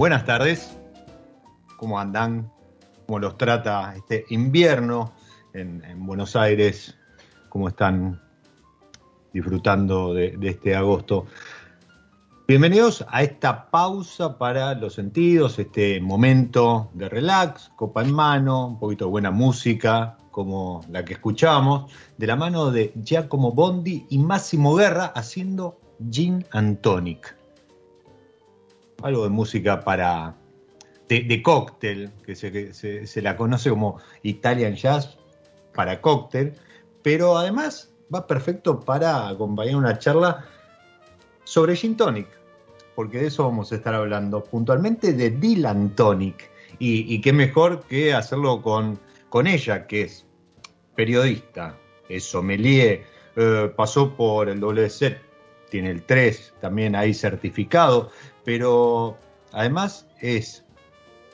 Buenas tardes, ¿cómo andan? ¿Cómo los trata este invierno en, Buenos Aires? ¿Cómo están disfrutando de, este agosto? Bienvenidos a esta pausa para los sentidos, este momento de relax, copa en mano, un poquito de buena música, como la que escuchamos, de la mano de Giacomo Bondi y Máximo Guerra haciendo Gin and Tonic algo de música para de, cóctel, que, se, la conoce como Italian Jazz para cóctel, pero además va perfecto para acompañar una charla sobre Gin Tonic, porque de eso vamos a estar hablando puntualmente de Dylan Tonic. Y, qué mejor que hacerlo con, con ella, que es periodista, es sommelier, eh, pasó por el WC, tiene el 3 también ahí certificado, pero además es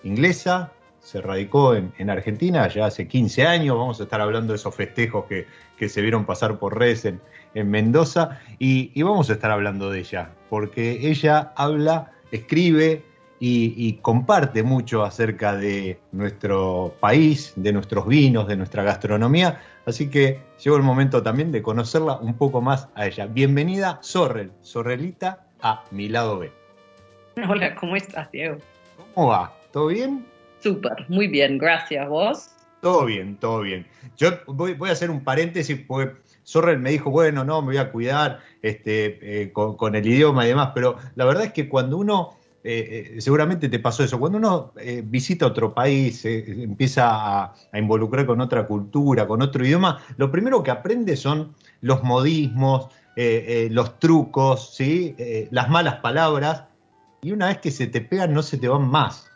inglesa, se radicó en, Argentina ya hace 15 años, vamos a estar hablando de esos festejos que, se vieron pasar por redes en, Mendoza y, vamos a estar hablando de ella, porque ella habla, escribe y, comparte mucho acerca de nuestro país, de nuestros vinos, de nuestra gastronomía, así que llegó el momento también de conocerla un poco más a ella. Bienvenida, Sorrel, Sorrelita, a mi lado B. Hola, ¿cómo estás, Diego? ¿Cómo va? ¿Todo bien? Súper, muy bien, gracias. ¿Vos? Todo bien, todo bien. Yo voy, a hacer un paréntesis porque Sorrel me dijo, bueno, no, me voy a cuidar este, eh, con, el idioma y demás, pero la verdad es que cuando uno, eh, eh, seguramente te pasó eso, cuando uno visita otro país, empieza a, a, involucrar con otra cultura, con otro idioma, lo primero que aprende son los modismos, los trucos, ¿sí? las malas palabras, y una vez que se te pegan no se te van más.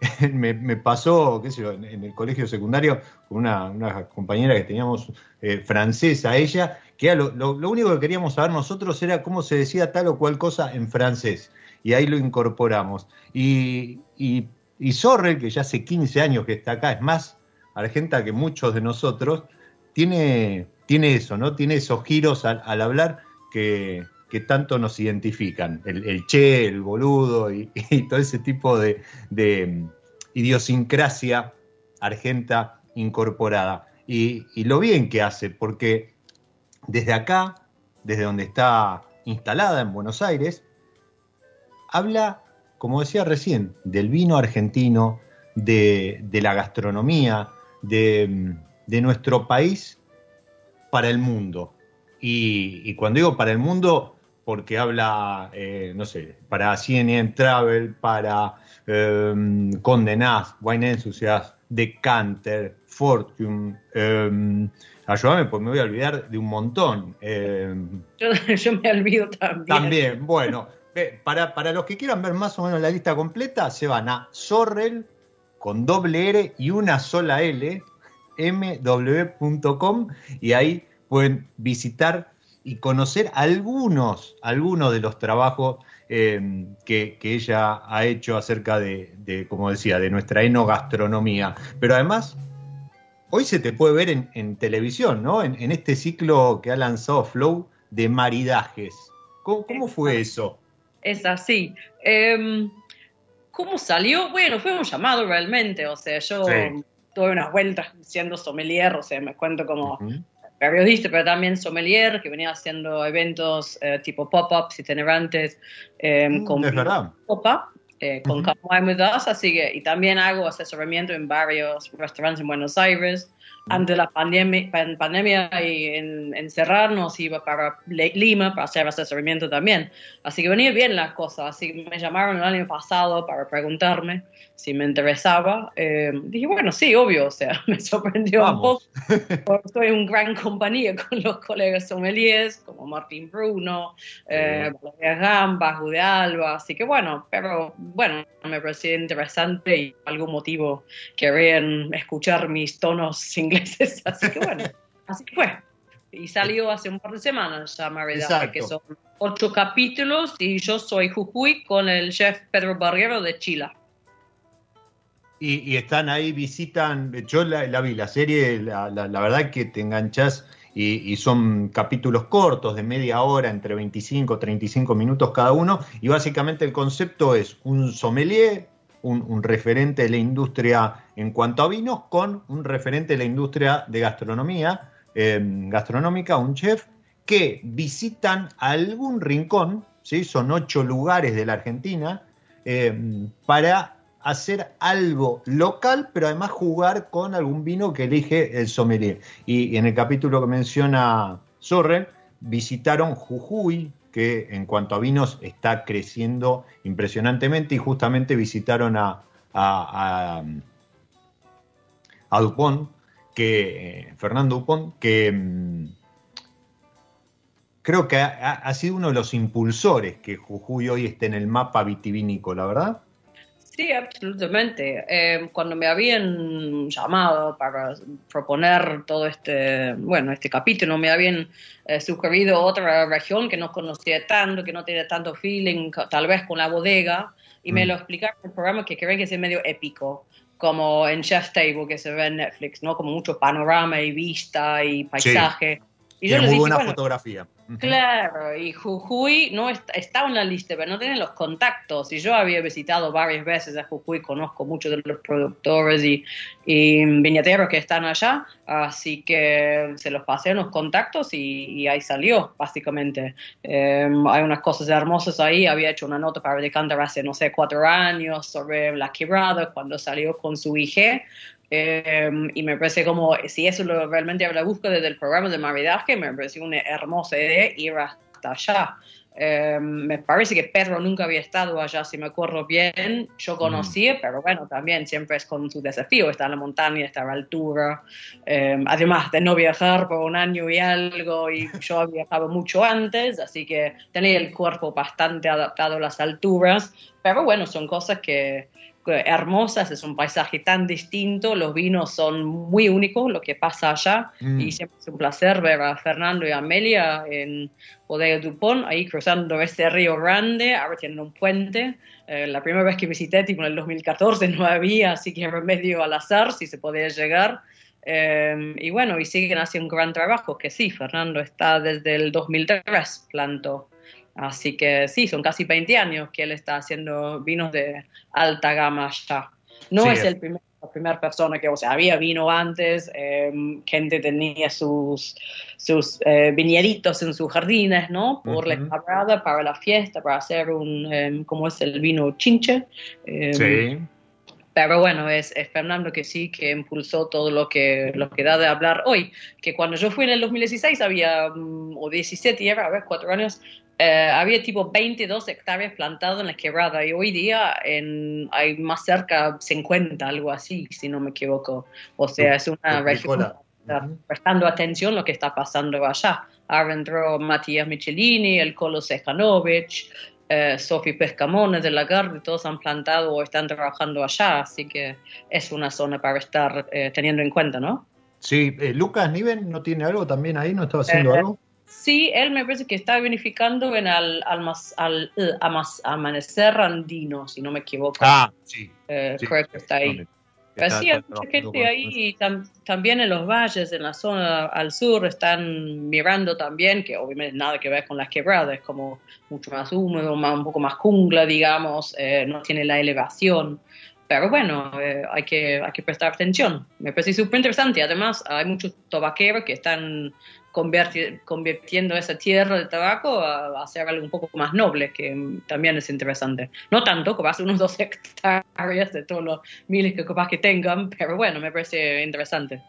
me, pasó, qué sé yo, en, el colegio secundario con una, compañera que teníamos eh, francesa, ella, que lo, único que queríamos saber nosotros era cómo se decía tal o cual cosa en francés. Y ahí lo incorporamos. Y, y, Sorrel, que ya hace 15 años que está acá, es más argenta que muchos de nosotros, tiene, tiene eso, ¿no? Tiene esos giros al, hablar que, que tanto nos identifican, el, che, el boludo y, todo ese tipo de, mm, idiosincrasia argenta incorporada. Y, y, lo bien que hace, porque desde acá, desde donde está instalada en Buenos Aires, habla, como decía recién, del vino argentino, de, la gastronomía, de, nuestro país para el mundo. Y, cuando digo para el mundo, porque habla, eh, no sé, para CNN Travel, para eh, Condé Nast, Wine Enthusiast, Decanter, Fortune, eh, ayúdame, pues me voy a olvidar de un montón. Em, yo, me olvido también. También, bueno, para, para los que quieran ver más o menos la lista completa, se van a Sorrel con doble R y una sola L, mw.com, y ahí pueden visitar y conocer algunos, algunos de los trabajos eh, que, ella ha hecho acerca de, como decía, de nuestra enogastronomía. Pero además, hoy se te puede ver en, televisión, ¿no? En, este ciclo que ha lanzado Flow de maridajes. ¿Cómo, fue eso? Es así. Em, ¿Cómo salió? Bueno, fue un llamado realmente, o sea, yo tuve unas vueltas siendo sommelier, o sea, me cuento como periodista, pero también sommelier, que venía haciendo eventos eh, tipo pop-ups itinerantes eh, mm, con copa, eh, con uh así que, y también hago asesoramiento en varios restaurantes en Buenos Aires, antes de la pandemia, pandemia y en, encerrarnos iba para Lima para hacer asesoramiento también. Así que venía bien las cosas. Así que me llamaron el año pasado para preguntarme si me interesaba. Eh, dije, bueno, sí, obvio. O sea, me sorprendió un poco. Porque estoy en gran compañía con los colegas sommeliers como Martín Bruno, eh, Valeria Gamba, Jude Alba. Así que bueno, pero bueno, me pareció interesante y algún motivo querían escuchar mis tonos ingleses Así que bueno, así fue. Y salió hace un par de semanas ya Maridad, que son ocho capítulos y yo soy Jujuy con el chef Pedro Barriero de Chile. Y, están ahí, visitan, yo la, vi, la serie, la, verdad que te enganchas y, son capítulos cortos de media hora, entre 25 y 35 minutos cada uno, y básicamente el concepto es un sommelier un, referente de la industria en cuanto a vinos con un referente de la industria de gastronomía, eh, gastronómica, un chef, que visitan algún rincón, ¿sí? son ocho lugares de la Argentina, eh, para hacer algo local, pero además jugar con algún vino que elige el sommelier. Y, en el capítulo que menciona Sorren, visitaron Jujuy, que en cuanto a vinos está creciendo impresionantemente y justamente visitaron a, a, Dupont, que, eh, Fernando Dupont, que mm, creo que ha, sido uno de los impulsores que Jujuy hoy esté en el mapa vitivinícola, ¿verdad? Sí, absolutamente. Eh, cuando me habían llamado para proponer todo este, bueno, este capítulo, me habían eh, sugerido otra región que no conocía tanto, que no tiene tanto feeling, tal vez con la bodega, y me mm. lo explicaron en el programa que creen que es medio épico, como en Chef Table que se ve en Netflix, ¿no? Como mucho panorama y vista y paisaje. Y yo muy buena fotografía. Claro, y Jujuy no está, está en la lista, pero no tiene los contactos. Y yo había visitado varias veces a Jujuy, conozco muchos de los productores y, y viñateros que están allá, así que se los pasé en los contactos y, ahí salió, básicamente. Em, hay unas cosas hermosas ahí. Había hecho una nota para Decanter hace, no sé, cuatro años sobre la quebrada cuando salió con su IG. Em, y me parece como, si eso lo realmente la búsqueda desde el programa de maridaje, me parece una hermosa idea ir hasta allá. Em, me parece que Pedro nunca había estado allá, si me acuerdo bien. Yo conocí, pero bueno, también siempre es con su desafío, estar en la montaña, estar a la altura. Em, además de no viajar por un año y algo, y yo había viajado mucho antes, así que tenía el cuerpo bastante adaptado a las alturas. Pero bueno, son cosas que, hermosas, es un paisaje tan distinto, los vinos son muy únicos, lo que pasa allá, mm. y siempre es un placer ver a Fernando y Amelia en Bodega Dupont, ahí cruzando este río grande, ahora tienen un puente, eh, la primera vez que visité, tipo en el 2014, no había, así que remedio al azar si se podía llegar, eh, y bueno, y siguen haciendo un gran trabajo, que sí, Fernando está desde el 2003, plantó Así que sí, son casi 20 años que él está haciendo vinos de alta gama ya. No es el primer, la primera persona que, o sea, había vino antes, em, gente tenía sus, sus eh, viñeritos en sus jardines, ¿no? Por la cabrada, para la fiesta, para hacer un, em, como es el vino chinche. Em, sí. Pero bueno, es, Fernando que sí, que impulsó todo lo que, lo que da de hablar hoy. Que cuando yo fui en el 2016 había, mm, o 17, era, a ver, cuatro años, eh, había tipo 22 hectáreas plantadas en la quebrada y hoy día en, hay más cerca 50, algo así, si no me equivoco. O sea, es una región prestando atención a lo que está pasando allá. Ahora entró Matías Michelini, el Colo Sejanovic, eh, Sofi Pescamone de Lagarde, todos han plantado o están trabajando allá, así que es una zona para estar eh, teniendo en cuenta, ¿no? Sí, eh, Lucas Niven no tiene algo también ahí, no estaba haciendo algo. Sí, él me parece que está vinificando en al, al, al, amanecer andino, si no me equivoco. Ah, sí. creo que está ahí. Pero sí, hay mucha gente ahí y también en los valles, en la zona al sur, están mirando también, que obviamente nada que ver con las quebradas, es como mucho más húmedo, un poco más jungla, digamos, eh, no tiene la elevación. Pero bueno, eh, hay, que, hay que prestar atención. Me parece súper interesante. Además, hay muchos tabaqueros que están convirtiendo esa tierra de tabaco a, hacer algo un poco más noble, que también es interesante. No tanto, hace unos dos hectáreas de todos los miles que capaz que tengan, pero bueno, me parece interesante.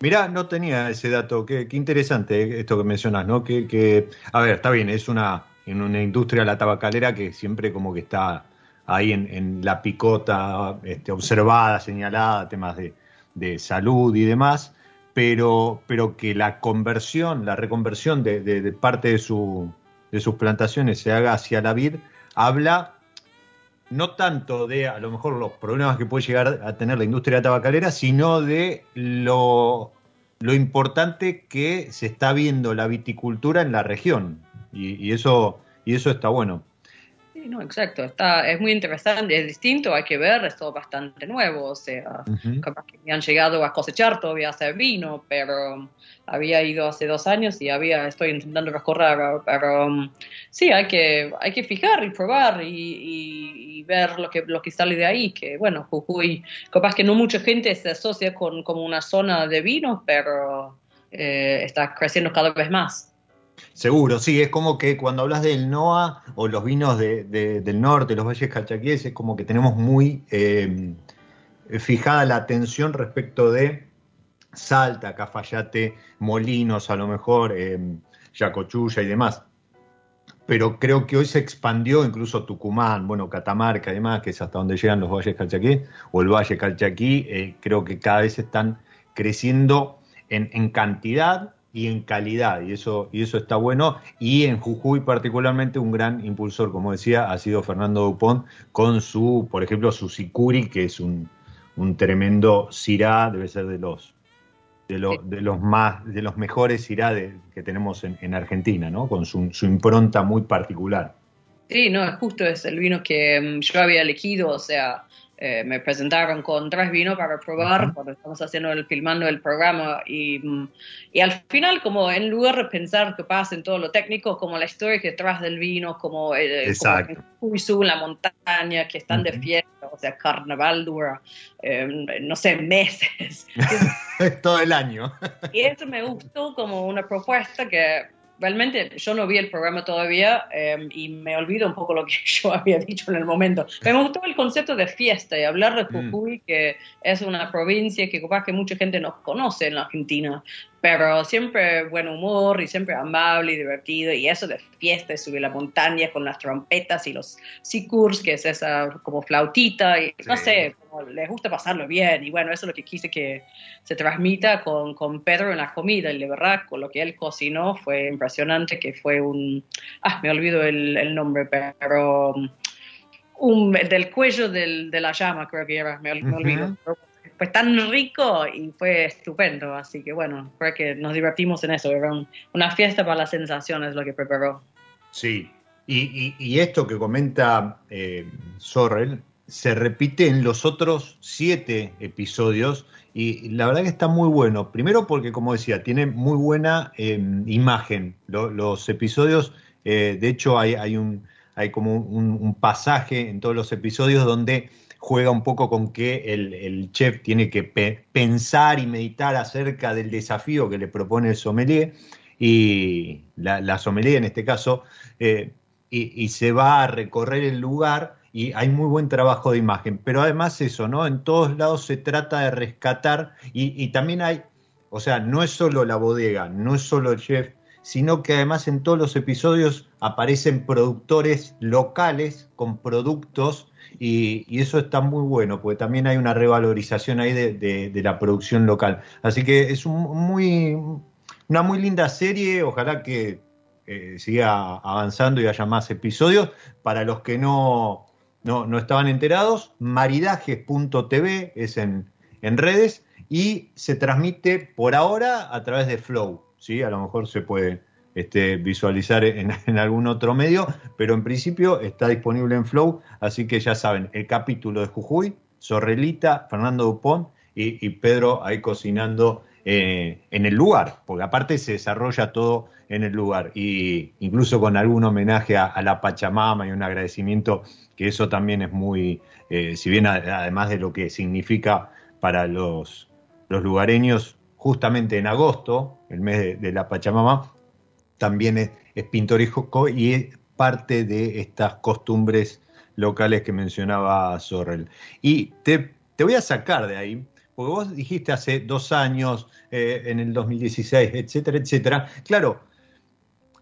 Mirá, no tenía ese dato, qué, interesante esto que mencionas, ¿no? Que, que, a ver, está bien, es una, en una industria, la tabacalera, que siempre como que está ahí en, la picota, este, observada, señalada, temas de, de salud y demás, pero, pero que la conversión, la reconversión de, parte de, su, de sus plantaciones se haga hacia la vid, habla no tanto de a lo mejor los problemas que puede llegar a tener la industria tabacalera, sino de lo importante que se está viendo la viticultura en la región. Y, eso, y eso está bueno no, exacto. Está, es muy interesante, es distinto, hay que ver, es todo bastante nuevo. O sea, capaz que me han llegado a cosechar todavía hacer vino, pero había ido hace dos años y había, estoy intentando recorrer, pero um, sí, hay que, hay que fijar y probar y, ver lo que, lo que sale de ahí. Que bueno, Jujuy, capaz que no mucha gente se asocia con como una zona de vino, pero eh, está creciendo cada vez más. Seguro, sí, es como que cuando hablas del NOA o los vinos del norte, los valles calchaquíes, es como que tenemos muy eh, fijada la atención respecto de Salta, Cafayate, Molinos, a lo mejor, eh, Yacochulla y demás. Pero creo que hoy se expandió incluso Tucumán, bueno, Catamarca y que es hasta donde llegan los valles calchaquíes, o el valle calchaquí, eh, creo que cada vez están creciendo en, en cantidad y en calidad, y eso, y eso está bueno. Y en Jujuy particularmente un gran impulsor, como decía, ha sido Fernando Dupont con su, por ejemplo, su Sicuri, que es un, tremendo Syrah, debe ser de los de, de, los más de los mejores Syrah que tenemos en, Argentina, ¿no? Con su, su, impronta muy particular. Sí, no, justo es el vino que mm, yo había elegido, o sea, eh, me presentaron con tres vinos para probar cuando estamos haciendo el filmando el programa y, y, al final como en lugar de pensar que pasa en todo lo técnico como la historia que detrás del vino como, eh, como en la montaña que están de fiesta o sea carnaval dura eh, no sé meses. Todo el año. Y eso me gustó como una propuesta que realmente yo no vi el programa todavía em, y me olvido un poco lo que yo había dicho en el momento. Me gustó el concepto de fiesta y hablar de mm. Jujuy, que es una provincia que capaz que mucha gente no conoce en la Argentina, pero siempre buen humor y siempre amable y divertido. Y eso de fiesta y subir la montaña con las trompetas y los sicurs, que es esa como flautita y no sé, les gusta pasarlo bien. Y bueno, eso es lo que quise que se transmita con, con Pedro en la comida y de verdad con lo que él cocinó fue impresionante, que fue un, ah, me olvido el, el nombre, pero... Un, del cuello del, de la llama, creo que era, me, olvido fue tan rico y fue estupendo. Así que bueno, creo que nos divertimos en eso. Era una fiesta para las sensaciones lo que preparó. Sí, y, esto que comenta eh, Sorrel se repite en los otros siete episodios y la verdad que está muy bueno. Primero porque, como decía, tiene muy buena em, imagen. los episodios Eh, de hecho, hay, hay, un, hay como un, pasaje en todos los episodios donde juega un poco con que el, chef tiene que pensar y meditar acerca del desafío que le propone el sommelier y la, sommelier en este caso, eh, y, se va a recorrer el lugar y hay muy buen trabajo de imagen. Pero además eso, ¿no? En todos lados se trata de rescatar y, y también hay, o sea, no es solo la bodega, no es solo el chef, sino que además en todos los episodios aparecen productores locales con productos y, eso está muy bueno, porque también hay una revalorización ahí de, la producción local. Así que es un muy, una muy linda serie, ojalá que eh, siga avanzando y haya más episodios. Para los que no, no, estaban enterados, maridajes.tv es en, en redes y se transmite por ahora a través de Flow. ¿sí? A lo mejor se puede este, visualizar en, algún otro medio, pero en principio está disponible en Flow, así que ya saben, el capítulo de Jujuy, Sorrelita, Fernando Dupont y, Pedro ahí cocinando eh, en el lugar, porque aparte se desarrolla todo en el lugar, y incluso con algún homenaje a, la Pachamama y un agradecimiento, que eso también es muy, eh, si bien además de lo que significa para los, los lugareños, justamente en agosto, el mes de, la Pachamama, también es, pintoresco y es parte de estas costumbres locales que mencionaba Sorrel. Y te, voy a sacar de ahí, porque vos dijiste hace dos años, eh, en el 2016, etcétera, etcétera. Claro,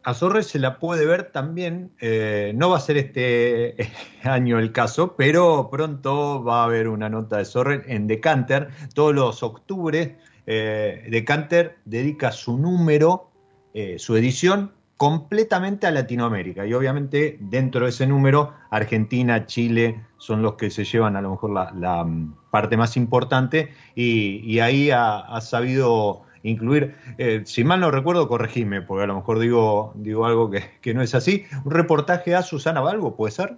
a Sorrel se la puede ver también, eh, no va a ser este año el caso, pero pronto va a haber una nota de Sorrel en Decanter, todos los octubres eh, Decanter dedica su número, eh, su edición, completamente a Latinoamérica. Y obviamente dentro de ese número, Argentina, Chile son los que se llevan a lo mejor la, mm, parte más importante y, ahí ha, sabido incluir, eh, si mal no recuerdo, corregime, porque a lo mejor digo, digo algo que, no es así, un reportaje a Susana Balbo, ¿puede ser?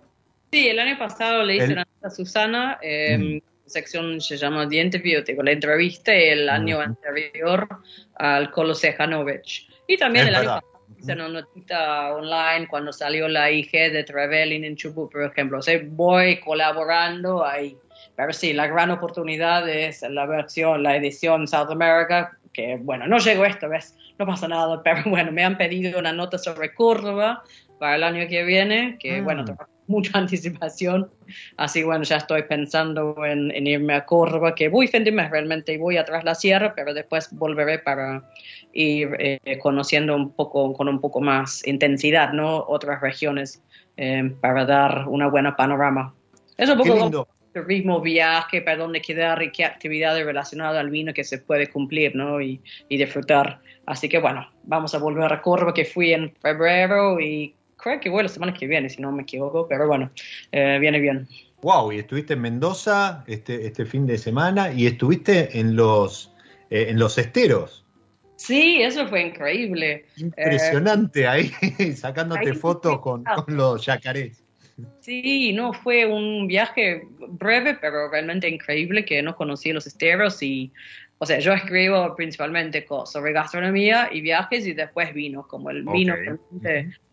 Sí, el año pasado le hice una a Susana. Eh, mm sección se llama The Interview, la entrevista el año anterior al Colo Sejanovic. Y también pasado hice una notita online cuando salió la IG de Traveling en Chubut, por ejemplo. O sea, voy colaborando ahí. Pero sí, la gran oportunidad es la versión, la edición South America, que bueno, no llegó esta vez, no pasa nada, pero bueno, me han pedido una nota sobre Córdoba para el año que viene, que bueno, mm mucha anticipación. Así bueno, ya estoy pensando en, irme a Córdoba, que voy fin de mes realmente y voy atrás la sierra, pero después volveré para ir eh, conociendo un poco, con un poco más intensidad, ¿no? Otras regiones eh, para dar una buena panorama. Es un poco el ritmo, viaje, para dónde quedar y qué actividades relacionadas al vino que se puede cumplir, ¿no? Y, y disfrutar. Así que bueno, vamos a volver a Córdoba, que fui en febrero y creo que voy la semana que viene, si no me equivoco, pero bueno, eh, viene bien. Wow, y estuviste en Mendoza este, este fin de semana y estuviste en los, eh, en los esteros. Sí, eso fue increíble. Impresionante ahí, sacándote fotos con, con, los yacarés. Sí, no, fue un viaje breve, pero realmente increíble que no conocí los esteros y o sea, yo escribo principalmente sobre gastronomía y viajes y después vino, como el vino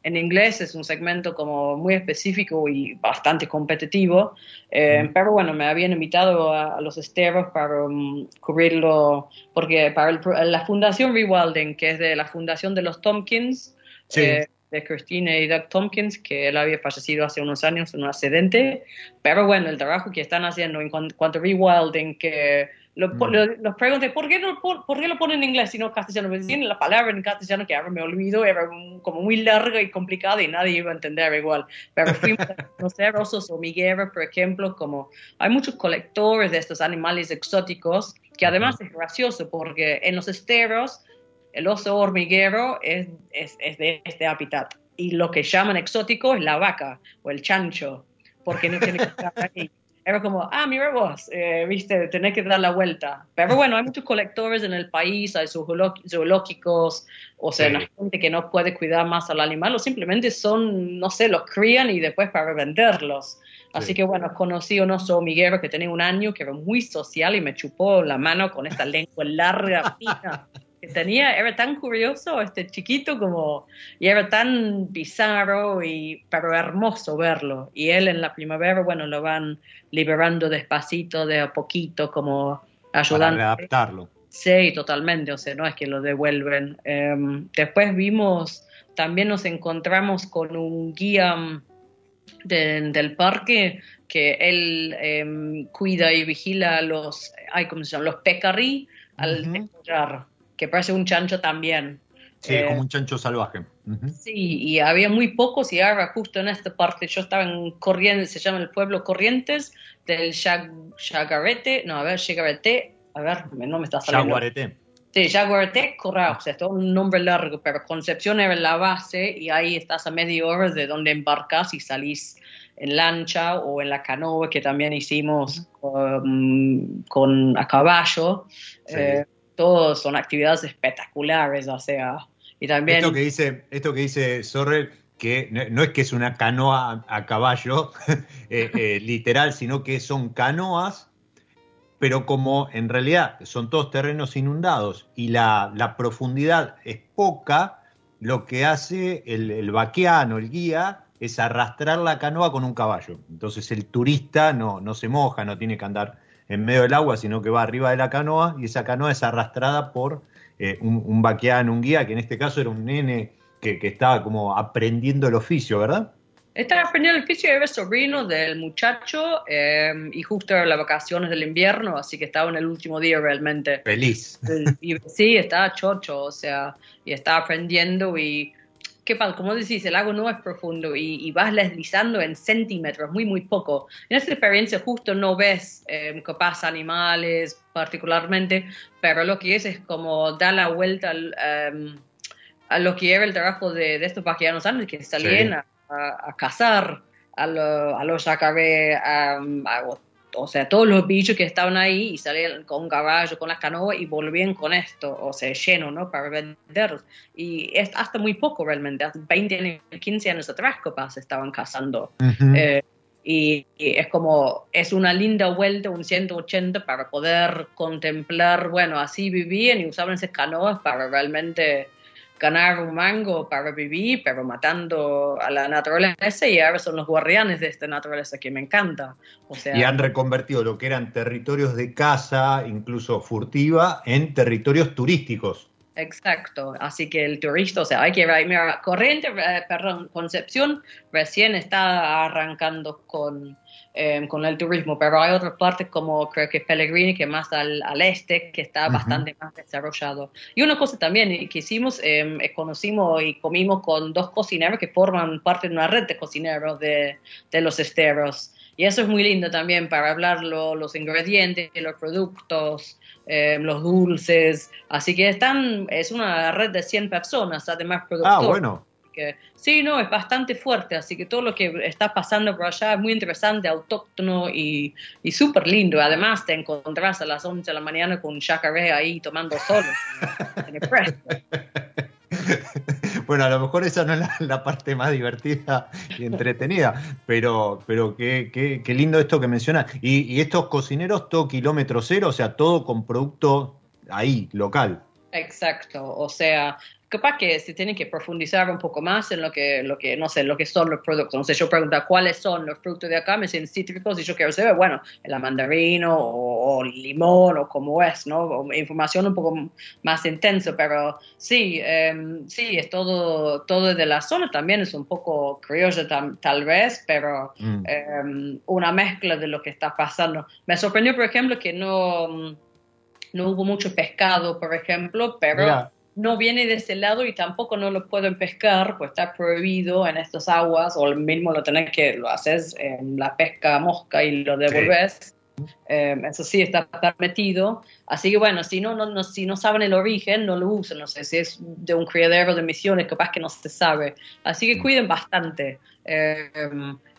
en inglés es un segmento como muy específico y bastante competitivo, eh, pero bueno, me habían invitado a, los esteros para um, cubrirlo, porque para la Fundación Rewilding, que es de la Fundación de los Tompkins, eh, de Christine y Doug Tompkins, que él había fallecido hace unos años en un accidente, pero bueno, el trabajo que están haciendo en cuanto a rewilding, que lo, mm. los pregunté, ¿por qué, no, por, qué lo ponen en inglés y no en castellano? Me decían la palabra en castellano que ahora me olvido, era como muy larga y complicada y nadie iba a entender igual. Pero fuimos a conocer osos hormigueros, por ejemplo, como hay muchos colectores de estos animales exóticos, que además es gracioso porque en los esteros el oso hormiguero es, es, es de este hábitat y lo que llaman exótico es la vaca o el chancho, porque no tiene que estar ahí era como, ah, mira vos, eh, viste, tenés que dar la vuelta. Pero bueno, hay muchos colectores en el país, hay zoológicos, o sea, la gente que no puede cuidar más al animal, o simplemente son, no sé, los crían y después para venderlos. Así que bueno, conocí a un oso hormiguero que tenía un año, que era muy social y me chupó la mano con esta lengua larga, fina. que tenía era tan curioso, este chiquito como, y era tan bizarro, y, pero hermoso verlo. Y él en la primavera, bueno, lo van liberando despacito, de a poquito, como ayudando. Para adaptarlo. Sí, totalmente, o sea, no es que lo devuelven. Em, después vimos, también nos encontramos con un guía mm, del parque que él em, cuida y vigila los, ay, ¿cómo se llama? Los pecarí al uh que parece un chancho también. Sí, como eh, un chancho salvaje. Sí, y había muy pocos y ahora justo en esta parte yo estaba en Corrientes, se llama el pueblo Corrientes, del Chagarete, no, a ver, Chagarete, a ver, no me está saliendo. Chaguarete. Sí, Chaguarete, correcto, o sea, es un nombre largo, pero Concepción era la base y ahí estás a media hora de donde embarcas y salís en lancha o en la canoa que también hicimos um, con, a caballo. Sí. Eh, son actividades espectaculares, o sea, y también... Esto que dice, esto que dice Sorrel, que no es que es una canoa a caballo, eh, eh, literal, sino que son canoas, pero como en realidad son todos terrenos inundados y la, la profundidad es poca, lo que hace el, el vaqueano, el guía, es arrastrar la canoa con un caballo. Entonces el turista no, no se moja, no tiene que andar en medio del agua, sino que va arriba de la canoa y esa canoa es arrastrada por eh, un, un vaqueano, un guía, que en este caso era un nene que, que estaba como aprendiendo el oficio, ¿verdad? Estaba aprendiendo el oficio, era sobrino del muchacho eh, y justo era las vacaciones del invierno, así que estaba en el último día realmente. Feliz. Y, sí, estaba chocho, o sea, y estaba aprendiendo y ¿qué pasa? Como decís, el lago no es profundo y, vas deslizando en centímetros, muy, muy poco. En esta experiencia justo no ves eh, capaz animales particularmente, pero lo que es es como dar la vuelta em, a lo que era el trabajo de, estos vaqueanos antes, que salían a, a, cazar a, a los yacaré, a, o sea, todos los bichos que estaban ahí y salían con un caballo, con las canoas y volvían con esto, o sea, lleno, ¿no? Para venderlos. Y es hasta muy poco realmente, hace 20 años, 15 años atrás capaz estaban cazando. Eh, y, es como, es una linda vuelta, un 180 para poder contemplar, bueno, así vivían y usaban esas canoas para realmente ganar un mango para vivir, pero matando a la naturaleza y ahora son los guardianes de esta naturaleza que me encanta. O sea, y han reconvertido lo que eran territorios de caza, incluso furtiva, en territorios turísticos. Exacto, así que el turista, o sea, hay que ver, mira, Corriente, eh, perdón, Concepción recién está arrancando con Em, con el turismo, pero hay otras partes como creo que Pellegrini, que más al, al este, que está bastante más desarrollado. Y una cosa también que hicimos, eh, conocimos y comimos con dos cocineros que forman parte de una red de cocineros de, de los esteros. Y eso es muy lindo también para hablar los ingredientes, los productos, eh, los dulces. Así que están, es una red de 100 personas, además productores. Ah, bueno que sí, no, es bastante fuerte, así que todo lo que está pasando por allá es muy interesante, autóctono y, y súper lindo. Además, te encontrás a las 11 de la mañana con un chacaré ahí tomando sol bueno, a lo mejor esa no es la, parte más divertida y entretenida, pero, pero qué, qué, qué lindo esto que mencionas. Y, y estos cocineros, todo kilómetro cero, o sea, todo con producto ahí, local. Exacto, o sea, capaz que se tiene que profundizar un poco más en lo que, lo que, no sé, lo que son los productos. No sé, yo pregunto cuáles son los frutos de acá, me dicen cítricos y yo quiero saber, bueno, el mandarino o, el limón o cómo es, ¿no? información un poco más intensa, pero sí, em, sí, es todo, todo de la zona, también es un poco criollo tal vez, pero mm. Em, una mezcla de lo que está pasando. Me sorprendió, por ejemplo, que no, no hubo mucho pescado, por ejemplo, pero no viene de ese lado y tampoco no lo pueden pescar, pues está prohibido en estas aguas, o mismo lo tenés que, lo haces en la pesca mosca y lo devolves. Eh, eso sí está permitido. Así que bueno, si no, no, si no saben el origen, no lo usen. No sé si es de un criadero de misiones, capaz que no se sabe. Así que mm. cuiden bastante. Eh,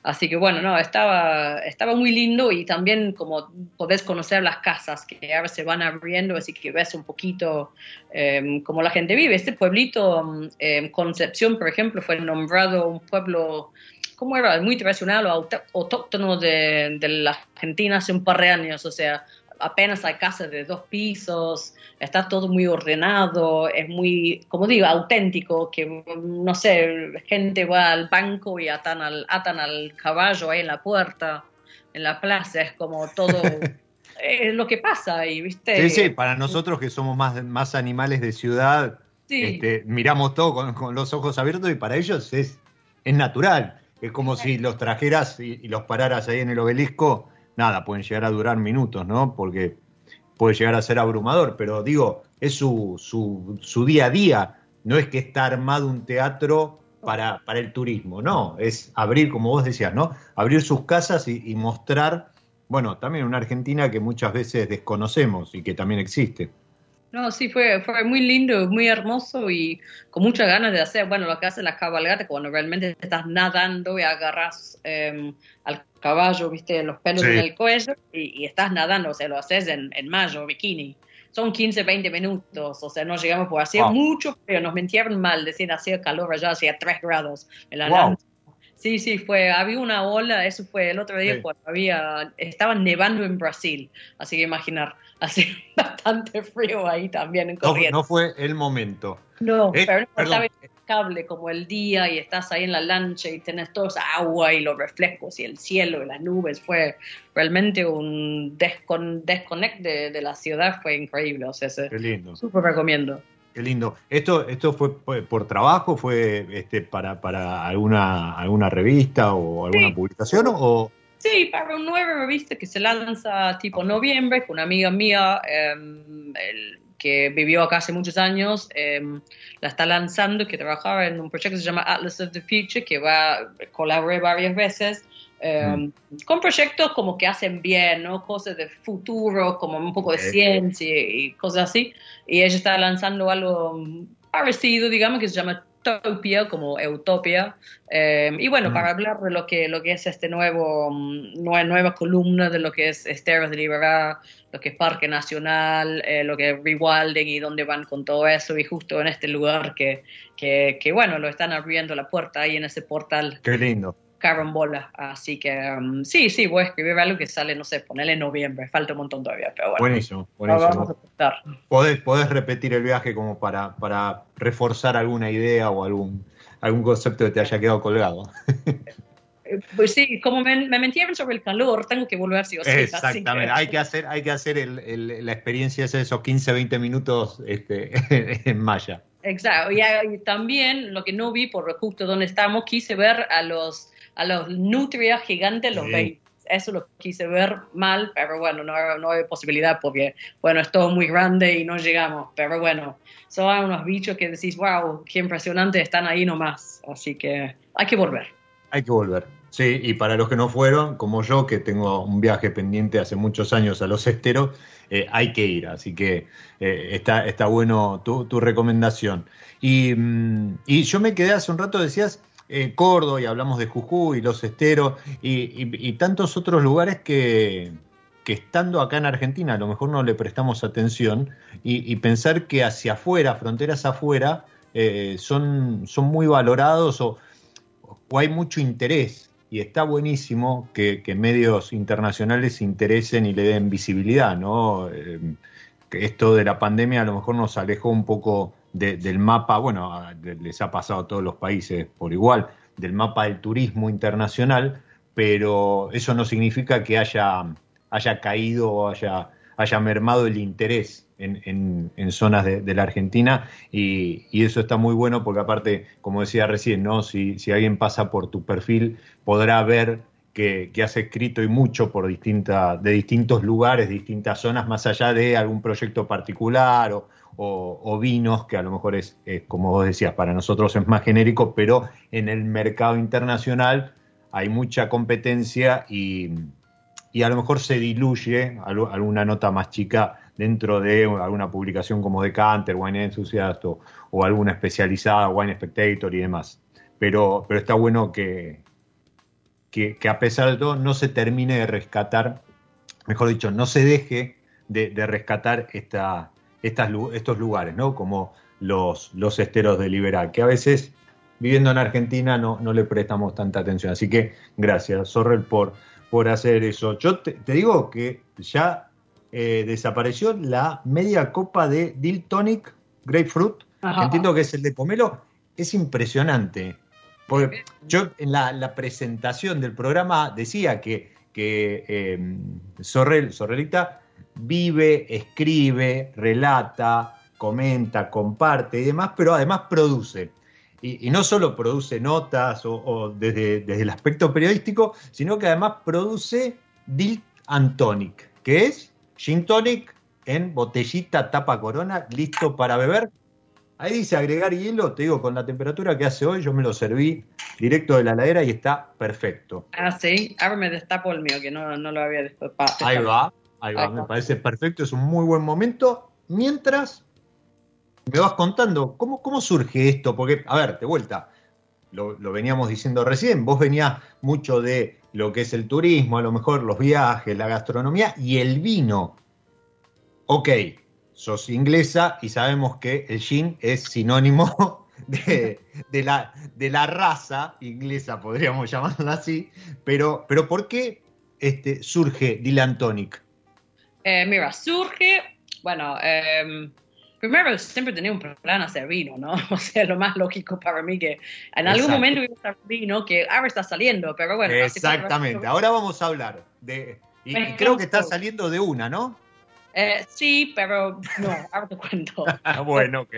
Así que bueno, no, estaba, estaba muy lindo y también como podés conocer las casas que ahora se van abriendo, así que ves un poquito eh, cómo la gente vive. Este pueblito, eh, Concepción, por ejemplo, fue nombrado un pueblo, ¿cómo era? Muy tradicional o autóctono de, de, la Argentina hace un par de años, o sea, apenas hay casas de dos pisos, está todo muy ordenado, es muy, como digo, auténtico, que no sé, gente va al banco y atan al, atan al caballo ahí en la puerta, en la plaza, es como todo... es lo que pasa y viste sí sí para nosotros que somos más más animales de ciudad este, miramos todo con, los ojos abiertos y para ellos es es natural. Es como si los trajeras y, y los pararas ahí en el obelisco nada, pueden llegar a durar minutos, ¿no? Porque puede llegar a ser abrumador, pero digo, es su, su, día a día, no es que está armado un teatro para, para, el turismo, no, es abrir, como vos decías, ¿no? Abrir sus casas y mostrar, bueno, también una Argentina que muchas veces desconocemos y que también existe. No, sí, fue, fue muy lindo, muy hermoso y con muchas ganas de hacer, bueno, lo que hacen las cabalgatas cuando realmente estás nadando y agarras em, al caballo, viste, los pelos en el cuello y, estás nadando, o sea, lo haces en, en mayo, bikini. Son 15, 20 minutos, o sea, no llegamos por hacía mucho pero nos mintieron mal, decían hacía calor allá, hacía 3 grados en la wow. Sí, sí, fue, había una ola, eso fue el otro día cuando había, estaba nevando en Brasil, así que imaginar, hacía bastante frío ahí también en Corrientes. No, fue el momento. No, eh, pero no estaba como el día y estás ahí en la lancha y tenés toda esa agua y los reflejos y el cielo y las nubes, fue realmente un descon de, de, la ciudad, fue increíble, o sea, Qué lindo. súper recomiendo. Qué lindo. ¿Esto, esto fue por trabajo? ¿Fue este, para, para alguna, alguna revista o alguna publicación? O... Sí, para una nueva revista que se lanza tipo noviembre con una amiga mía em, que vivió acá hace muchos años. Em, la está lanzando, que trabajaba en un proyecto que se llama Atlas of the Future, que va, colaboré varias veces Em, con proyectos como que hacen bien, ¿no? Cosas de futuro, como un poco de ciencia y cosas así. Y ella está lanzando algo parecido, digamos, que se llama Utopia, como Utopia. Em, y bueno, para hablar de lo que, lo que es este nuevo, nueva, nueva columna de lo que es Esteros de Libertad, lo que es Parque Nacional, eh, lo que es Rewilding y dónde van con todo eso. Y justo en este lugar que, que, que, bueno, lo están abriendo la puerta ahí en ese portal. Qué lindo carambola. Así que um, sí, sí, voy a escribir algo que sale, no sé, ponerle en noviembre. Falta un montón todavía, pero bueno. Buenísimo, buenísimo. ¿Podés, ¿Podés, repetir el viaje como para, para reforzar alguna idea o algún, algún concepto que te haya quedado colgado? Pues sí, como me, me mentieron sobre el calor, tengo que volver sí o sí. Exactamente, hay que hacer, hay que hacer el, el, la experiencia de esos 15, 20 minutos este, en malla. Exacto, y, también lo que no vi por justo donde estamos, quise ver a los a los nutrias gigantes los veis. Eso lo quise ver mal, pero bueno, no, no hay posibilidad porque, bueno, es todo muy grande y no llegamos. Pero bueno, son unos bichos que decís, wow, qué impresionante, están ahí nomás. Así que hay que volver. Hay que volver. Sí, y para los que no fueron, como yo, que tengo un viaje pendiente hace muchos años a los esteros, eh, hay que ir. Así que eh, está, está bueno tu, tu recomendación. Y, mm, y yo me quedé hace un rato, decías, eh, Córdoba y hablamos de Jujuy, Los Esteros y, tantos otros lugares que, estando acá en Argentina a lo mejor no le prestamos atención y, pensar que hacia afuera, fronteras afuera, eh, son, son muy valorados o, hay mucho interés. Y está buenísimo que, medios internacionales se interesen y le den visibilidad, ¿no? Eh, esto de la pandemia a lo mejor nos alejó un poco del mapa, bueno, les ha pasado a todos los países por igual, del mapa del turismo internacional, pero eso no significa que haya, haya caído o haya, haya mermado el interés en, en, zonas de, la Argentina y, eso está muy bueno porque aparte, como decía recién, ¿no? si, si alguien pasa por tu perfil podrá ver que, que, has escrito y mucho por distinta, de distintos lugares, distintas zonas, más allá de algún proyecto particular o, o, vinos, que a lo mejor es, como vos decías, para nosotros es más genérico, pero en el mercado internacional hay mucha competencia y, y a lo mejor se diluye alguna nota más chica dentro de alguna publicación como Decanter, Wine Enthusiast o, o alguna especializada, Wine Spectator y demás. Pero, pero está bueno que, que, a pesar de todo no se termine de rescatar, mejor dicho, no se deje de, de rescatar esta, estos lugares, ¿no? Como los, los esteros de Liberal, que a veces viviendo en Argentina no, no le prestamos tanta atención. Así que gracias, Sorrel, por, por hacer eso. Yo te, digo que ya eh, desapareció la media copa de Dill Tonic Grapefruit, que entiendo que es el de pomelo. Es impresionante. Porque yo en la, presentación del programa decía que, que eh, Sorrel, Sorrelita vive, escribe, relata, comenta, comparte y demás, pero además produce. Y, no solo produce notas o, desde, desde, el aspecto periodístico, sino que además produce Dill Antonic, que es Gin Tonic en botellita tapa corona, listo para beber. Ahí dice agregar hielo, te digo, con la temperatura que hace hoy, yo me lo serví directo de la ladera y está perfecto. Ah, sí, ahora me destapo el mío, que no, lo había destapado. Ahí va, ahí va, me parece perfecto, es un muy buen momento. Mientras me vas contando, ¿cómo, cómo surge esto? Porque, a ver, de vuelta, lo, lo, veníamos diciendo recién, vos venías mucho de lo que es el turismo, a lo mejor los viajes, la gastronomía y el vino. Ok, sos inglesa y sabemos que el gin es sinónimo de, la, de la, raza inglesa, podríamos llamarla así, pero, pero ¿por qué este, surge Dylan Tonic? Eh, mira, surge, bueno, em, primero siempre tenía un plan hacer vino, ¿no? O sea, lo más lógico para mí que en algún momento iba a estar vino que ahora está saliendo, pero bueno. Exactamente, ahora vamos a hablar de... y creo que está saliendo de una, ¿no? Eh, sí, pero no, ahora te cuento. bueno, ok.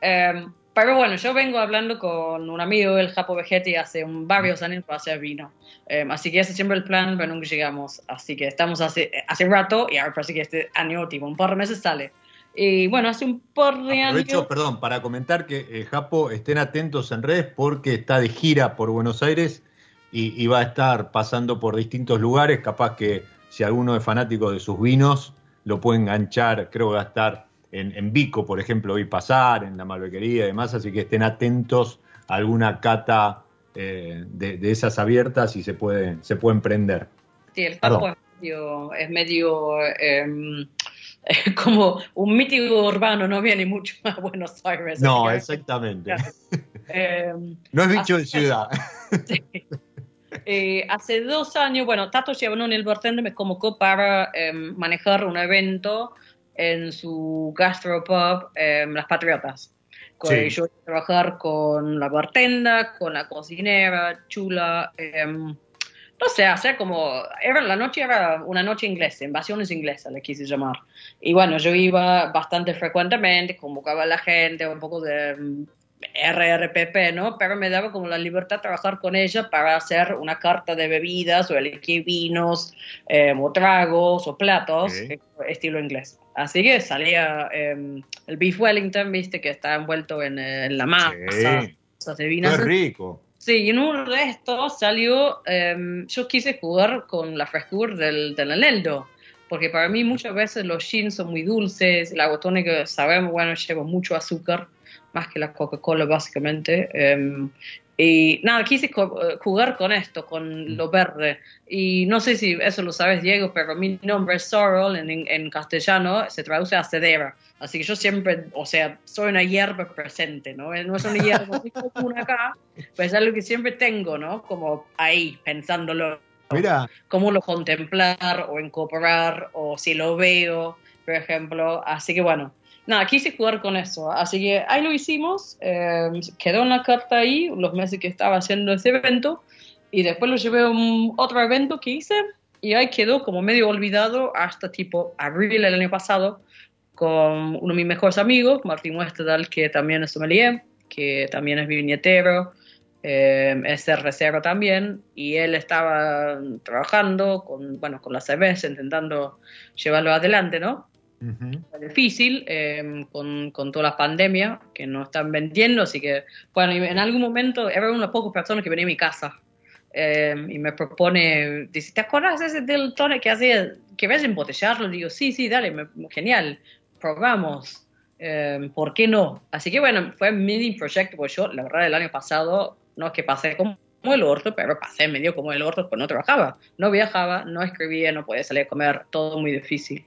Em, pero bueno, yo vengo hablando con un amigo, el Japo Vegetti, hace un, varios años para hacer vino. Em, así que ese es siempre el plan, pero nunca llegamos. Así que estamos hace, hace rato y ahora parece que este año, tipo, un par de meses sale. Y bueno, hace un par de Aprovecho, perdón, para comentar que el Japo estén atentos en redes porque está de gira por Buenos Aires y, y va a estar pasando por distintos lugares. Capaz que si alguno es fanático de sus vinos, lo puede enganchar, creo que va a estar en, Vico, por ejemplo, hoy pasar, en la Malbequería y demás, así que estén atentos a alguna cata eh, de, esas abiertas y se puede, se pueden prender. Sí, el campo es medio, em, como un mítico urbano, no viene mucho a Buenos Aires. No, exactamente. Em, no es bicho de ciudad. Sí. Eh, hace dos años, bueno, Tato en el bartender me convocó para em, manejar un evento en su gastropub em, Las Patriotas. Yo iba a trabajar con la bartenda, con la cocinera, chula. Em, no sé, hacer como, era, la noche era una noche inglesa, invasiones inglesas le quise llamar. Y bueno, yo iba bastante frecuentemente, convocaba a la gente, un poco de RRPP, ¿no? Pero me daba como la libertad de trabajar con ella para hacer una carta de bebidas o elegir vinos eh, o tragos o platos eh, estilo inglés. Así que salía em, el beef Wellington, viste, que está envuelto en, la masa, sí. Qué rico. Sí, y en un resto salió, em, yo quise jugar con la frescura del, del aneldo, porque para mí muchas veces los gins son muy dulces, la que sabemos, bueno, lleva mucho azúcar, más que la Coca-Cola básicamente. Em, y nada, quise eh, jugar con esto, con lo verde. Y no sé si eso lo sabes, Diego, pero mi nombre es Sorrel, en, en, castellano se traduce a cedera. Así que yo siempre, o sea, soy una hierba presente, ¿no? No es una hierba común acá, pero es algo que siempre tengo, ¿no? Como ahí, pensándolo. Mira. Cómo lo contemplar o incorporar, o si lo veo, por ejemplo. Así que bueno, nada, quise jugar con eso. Así que ahí lo hicimos, eh, quedó una carta ahí los meses que estaba haciendo ese evento y después lo llevé a un otro evento que hice y ahí quedó como medio olvidado hasta tipo abril del año pasado con uno de mis mejores amigos, Martín Westedal, que también es sommelier, que también es viñetero, eh, es cervecero también, y él estaba trabajando con, bueno, con la cerveza, intentando llevarlo adelante, ¿no? Difícil em, con, con, toda la pandemia que no están vendiendo, así que, bueno, en algún momento era una de las pocas personas que venía a mi casa em, y me propone, dice, ¿te acuerdas ese del tono que hacía, que ves embotellarlo? Digo, sí, sí, dale, genial, probamos, em, ¿por qué no? Así que bueno, fue mini proyecto, porque yo, la verdad, el año pasado, no es que pasé como el orto, pero pasé medio como el orto, pues no trabajaba, no viajaba, no escribía, no podía salir a comer, todo muy difícil.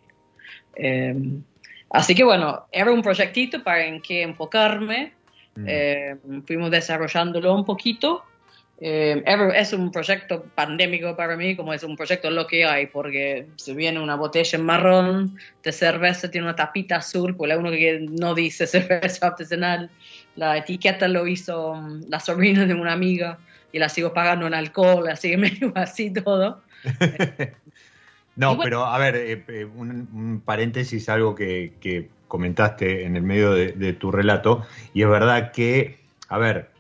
Em, así que bueno, era un proyectito para en qué enfocarme. Mm. Em, fuimos desarrollándolo un poquito Eh, es un proyecto pandémico para mí, como es un proyecto lo que hay, porque se viene una botella en marrón de cerveza, tiene una tapita azul, pues uno que no dice cerveza artesanal, la etiqueta lo hizo mm, la sobrina de una amiga y la sigo pagando en alcohol, así que medio así todo. no, pero a ver, eh, eh, un, paréntesis, algo que, comentaste en el medio de tu relato, y es verdad que, a ver,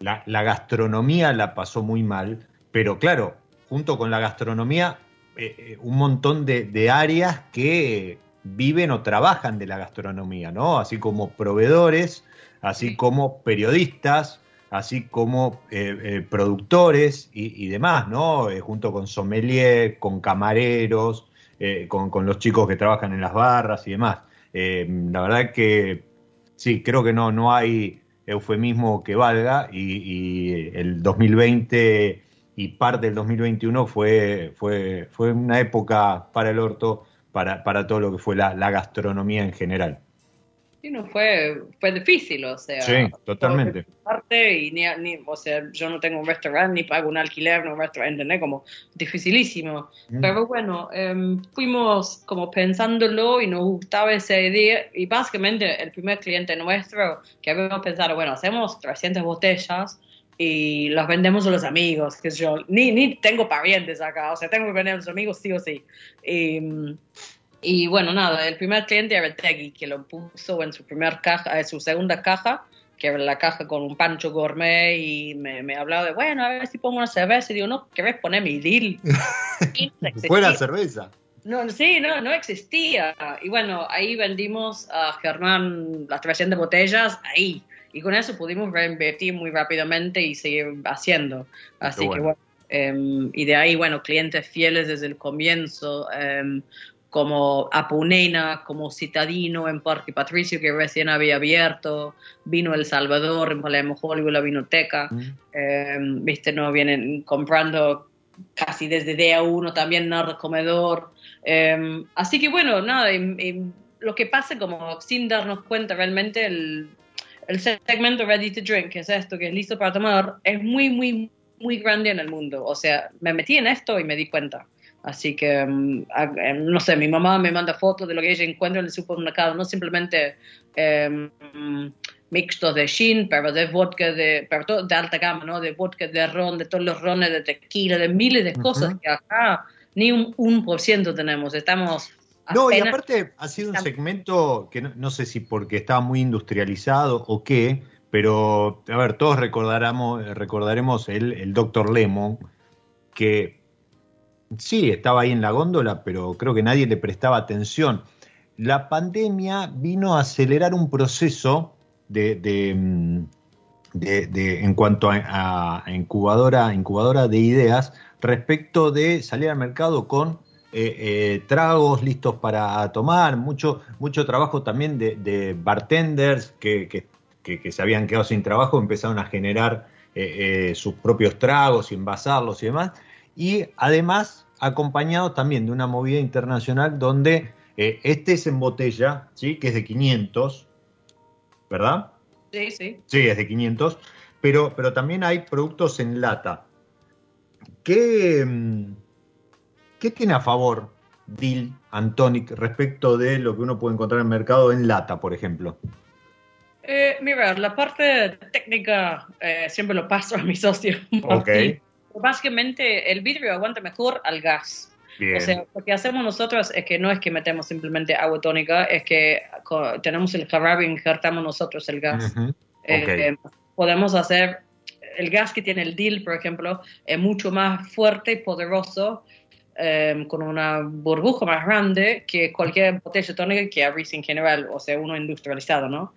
la, gastronomía la pasó muy mal, pero claro, junto con la gastronomía, eh, eh, un montón de, áreas que viven o trabajan de la gastronomía, ¿no? Así como proveedores, así como periodistas, así como eh, productores y, demás, ¿no? junto con sommelier, con camareros, con, con, los chicos que trabajan en las barras y demás. la verdad que sí, creo que no, no hay eufemismo que valga y, el 2020 y parte del 2021 fue, fue, fue una época para el orto, para, para todo lo que fue la gastronomía en general. Sí, no fue, fue difícil, o sea. Sí, totalmente. Parte y ni, ni, o sea, yo no tengo un restaurante ni pago un alquiler, no un restaurante, ¿entendés? Como dificilísimo. Mm. Pero bueno, em, fuimos como pensándolo y nos gustaba esa idea. Y básicamente el primer cliente nuestro que habíamos pensado, bueno, hacemos 300 botellas y las vendemos a los amigos, que yo ni, ni tengo parientes acá, o sea, tengo que vender a los amigos sí o sí. Y, y bueno, nada, el primer cliente era Tegui, que lo puso en su primer caja, en su segunda caja, que era la caja con un pancho gourmet, y me, me hablaba de, bueno, a ver si pongo una cerveza. Y digo, no, ¿querés poner mi deal? Buena cerveza. No, sí, no, no existía. Y bueno, ahí vendimos a Germán las 300 botellas, ahí. Y con eso pudimos reinvertir muy rápidamente y seguir haciendo. Así que bueno. Em, y de ahí, bueno, clientes fieles desde el comienzo. Eh, como Apunena, como Citadino en Parque Patricio, que recién había abierto, vino El Salvador, en Palermo Hollywood, la vinoteca, mm. em, viste, no vienen comprando casi desde día uno también Nada Comedor. Em, así que bueno, nada, lo que pasa como sin darnos cuenta realmente el, el segmento Ready to Drink, que es esto, que es listo para tomar, es muy, muy, muy grande en el mundo. O sea, me metí en esto y me di cuenta. Así que, mm, em, no sé, mi mamá me manda fotos de lo que ella encuentra en el supermercado, no simplemente eh, mixtos de gin, pero de vodka, de, pero de alta gama, ¿no? De vodka, de ron, de todos los rones, de tequila, de miles de cosas que acá ni un, un por ciento tenemos. Estamos no, y aparte ha sido un segmento que no, sé si porque estaba muy industrializado o qué, pero a ver, todos recordaremos, recordaremos el, el Dr. Lemon, que Sí, estaba ahí en la góndola, pero creo que nadie le prestaba atención. La pandemia vino a acelerar un proceso de, mm, en cuanto a, incubadora, incubadora de ideas respecto de salir al mercado con eh, eh, tragos listos para tomar, mucho, mucho trabajo también de, bartenders que, se habían quedado sin trabajo, empezaron a generar eh, sus propios tragos y envasarlos y demás y además acompañado también de una movida internacional donde eh, este es en botella, ¿sí? que es de 500, ¿verdad? Sí, sí. Sí, es de 500, pero, pero también hay productos en lata. ¿Qué, mm, ¿Qué tiene a favor Dill Antonic respecto de lo que uno puede encontrar en el mercado en lata, por ejemplo? Eh, mira, la parte técnica eh, siempre lo paso a mi socio. Ok básicamente el vidrio aguanta mejor al gas. O sea, lo que hacemos nosotros es que no es que metemos simplemente agua tónica, es que tenemos el jarabe y injertamos nosotros el gas. Eh, podemos hacer, el gas que tiene el DIL, por ejemplo, es mucho más fuerte y poderoso, em, con una burbuja más grande que cualquier botella tónica que abrís en general, o sea, uno industrializado, ¿no?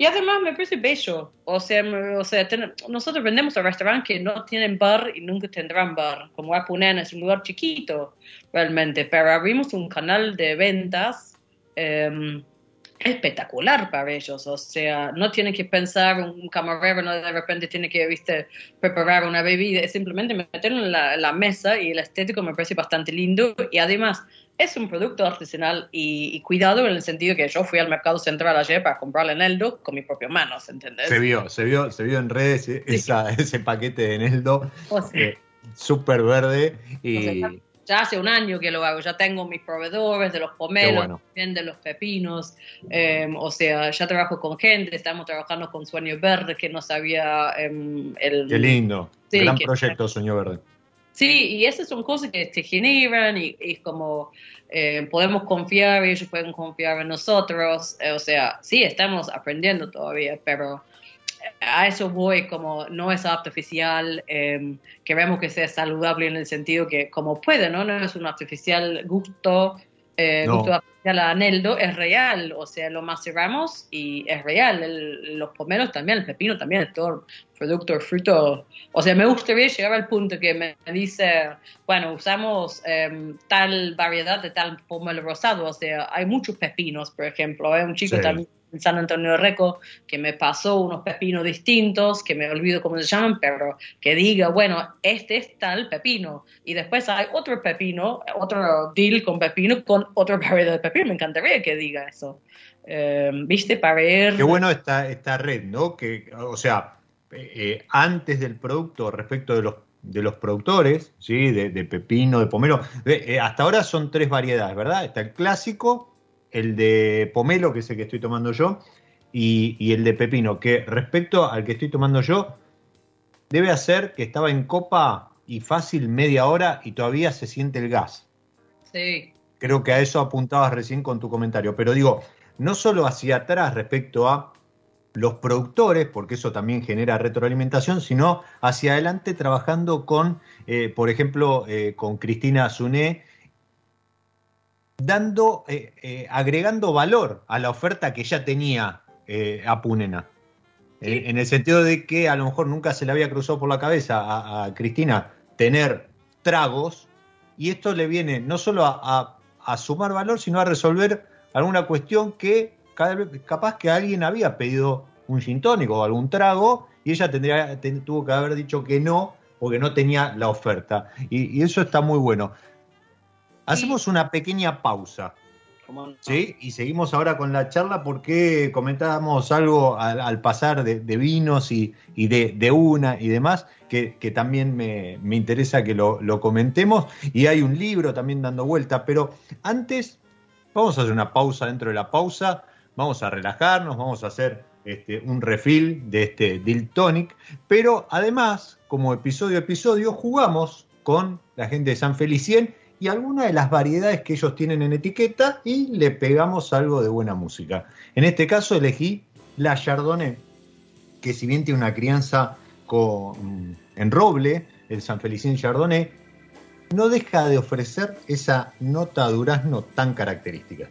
Y además me parece bello. O sea, o sea nosotros vendemos a restaurantes que no tienen bar y nunca tendrán bar. Como Apunena es un lugar chiquito, realmente. Pero abrimos un canal de ventas em, espectacular para ellos. O sea, no tienen que pensar un camarero, no de repente tiene que, viste, preparar una bebida. Simplemente meterlo en la mesa y el estético me parece bastante lindo. Y además, es un producto artesanal y, cuidado en el sentido que yo fui al mercado central ayer para comprarle Neldo con mis propias manos, ¿entendés? Se vio, se vio, se vio en redes ese paquete de Neldo eh, súper verde y... ya hace un año que lo hago, ya tengo mis proveedores de los pomelos, también de los pepinos, em, o sea, ya trabajo con gente, estamos trabajando con Sueño Verde, que no sabía em, el... Qué lindo, gran proyecto Sueño Verde. Sí, y esas son cosas que se generan y, es como eh, podemos confiar, ellos pueden confiar en nosotros, eh, o sea, sí, estamos aprendiendo todavía, pero a eso voy, como no es artificial, eh, queremos que sea saludable en el sentido que como puede, ¿no? No es un artificial gusto, eh, gusto artificial a Neldo, es real, o sea, lo maceramos y es real, los pomelos también, el pepino también, es todo producto, fruto, o sea, me gustaría llegar al punto que me dice, bueno, usamos em, tal variedad de tal pomelo rosado, o sea, hay muchos pepinos, por ejemplo, hay un chico también en San Antonio Reco que me pasó unos pepinos distintos, que me olvido cómo se llaman, pero que diga, bueno, este es tal pepino. Y después hay otro pepino, otro deal con pepino, con otra variedad de pepino. Me encantaría que diga eso. Eh, ¿Viste? Para ver... Qué bueno esta, esta red, ¿no? Que, o sea, eh, antes del producto, respecto de los de los productores, ¿sí? de, pepino, de pomelo. Eh, hasta ahora son tres variedades, ¿verdad? Está el clásico, el de pomelo, que es el que estoy tomando yo, y, el de pepino, que respecto al que estoy tomando yo, debe hacer que estaba en copa y fácil media hora y todavía se siente el gas. Sí. Creo que a eso apuntabas recién con tu comentario, pero digo, no solo hacia atrás respecto a los productores, porque eso también genera retroalimentación, sino hacia adelante trabajando con, eh, por ejemplo, eh, con Cristina Zuné dando, eh, eh, agregando valor a la oferta que ya tenía eh, Apunena. en el sentido de que a lo mejor nunca se le había cruzado por la cabeza a, Cristina tener tragos, y esto le viene no solo a, sumar valor, sino a resolver alguna cuestión que capaz que alguien había pedido un gin o algún trago, y ella tendría, tuvo que haber dicho que no, porque no tenía la oferta. y eso está muy bueno. Hacemos una pequeña pausa. ¿Sí? Y seguimos ahora con la charla porque comentábamos algo al, pasar de, vinos y, de, una y demás, que, también me, interesa que lo, comentemos. Y hay un libro también dando vuelta, pero antes vamos a hacer una pausa dentro de la pausa, vamos a relajarnos, vamos a hacer este, un refill de este Dill Tonic, pero además, como episodio a episodio, jugamos con la gente de San Felicien y alguna de las variedades que ellos tienen en etiqueta y le pegamos algo de buena música. En este caso elegí la Chardonnay, que si bien tiene una crianza con, en roble, el San Felicien Chardonnay, no deja de ofrecer esa nota durazno tan característica.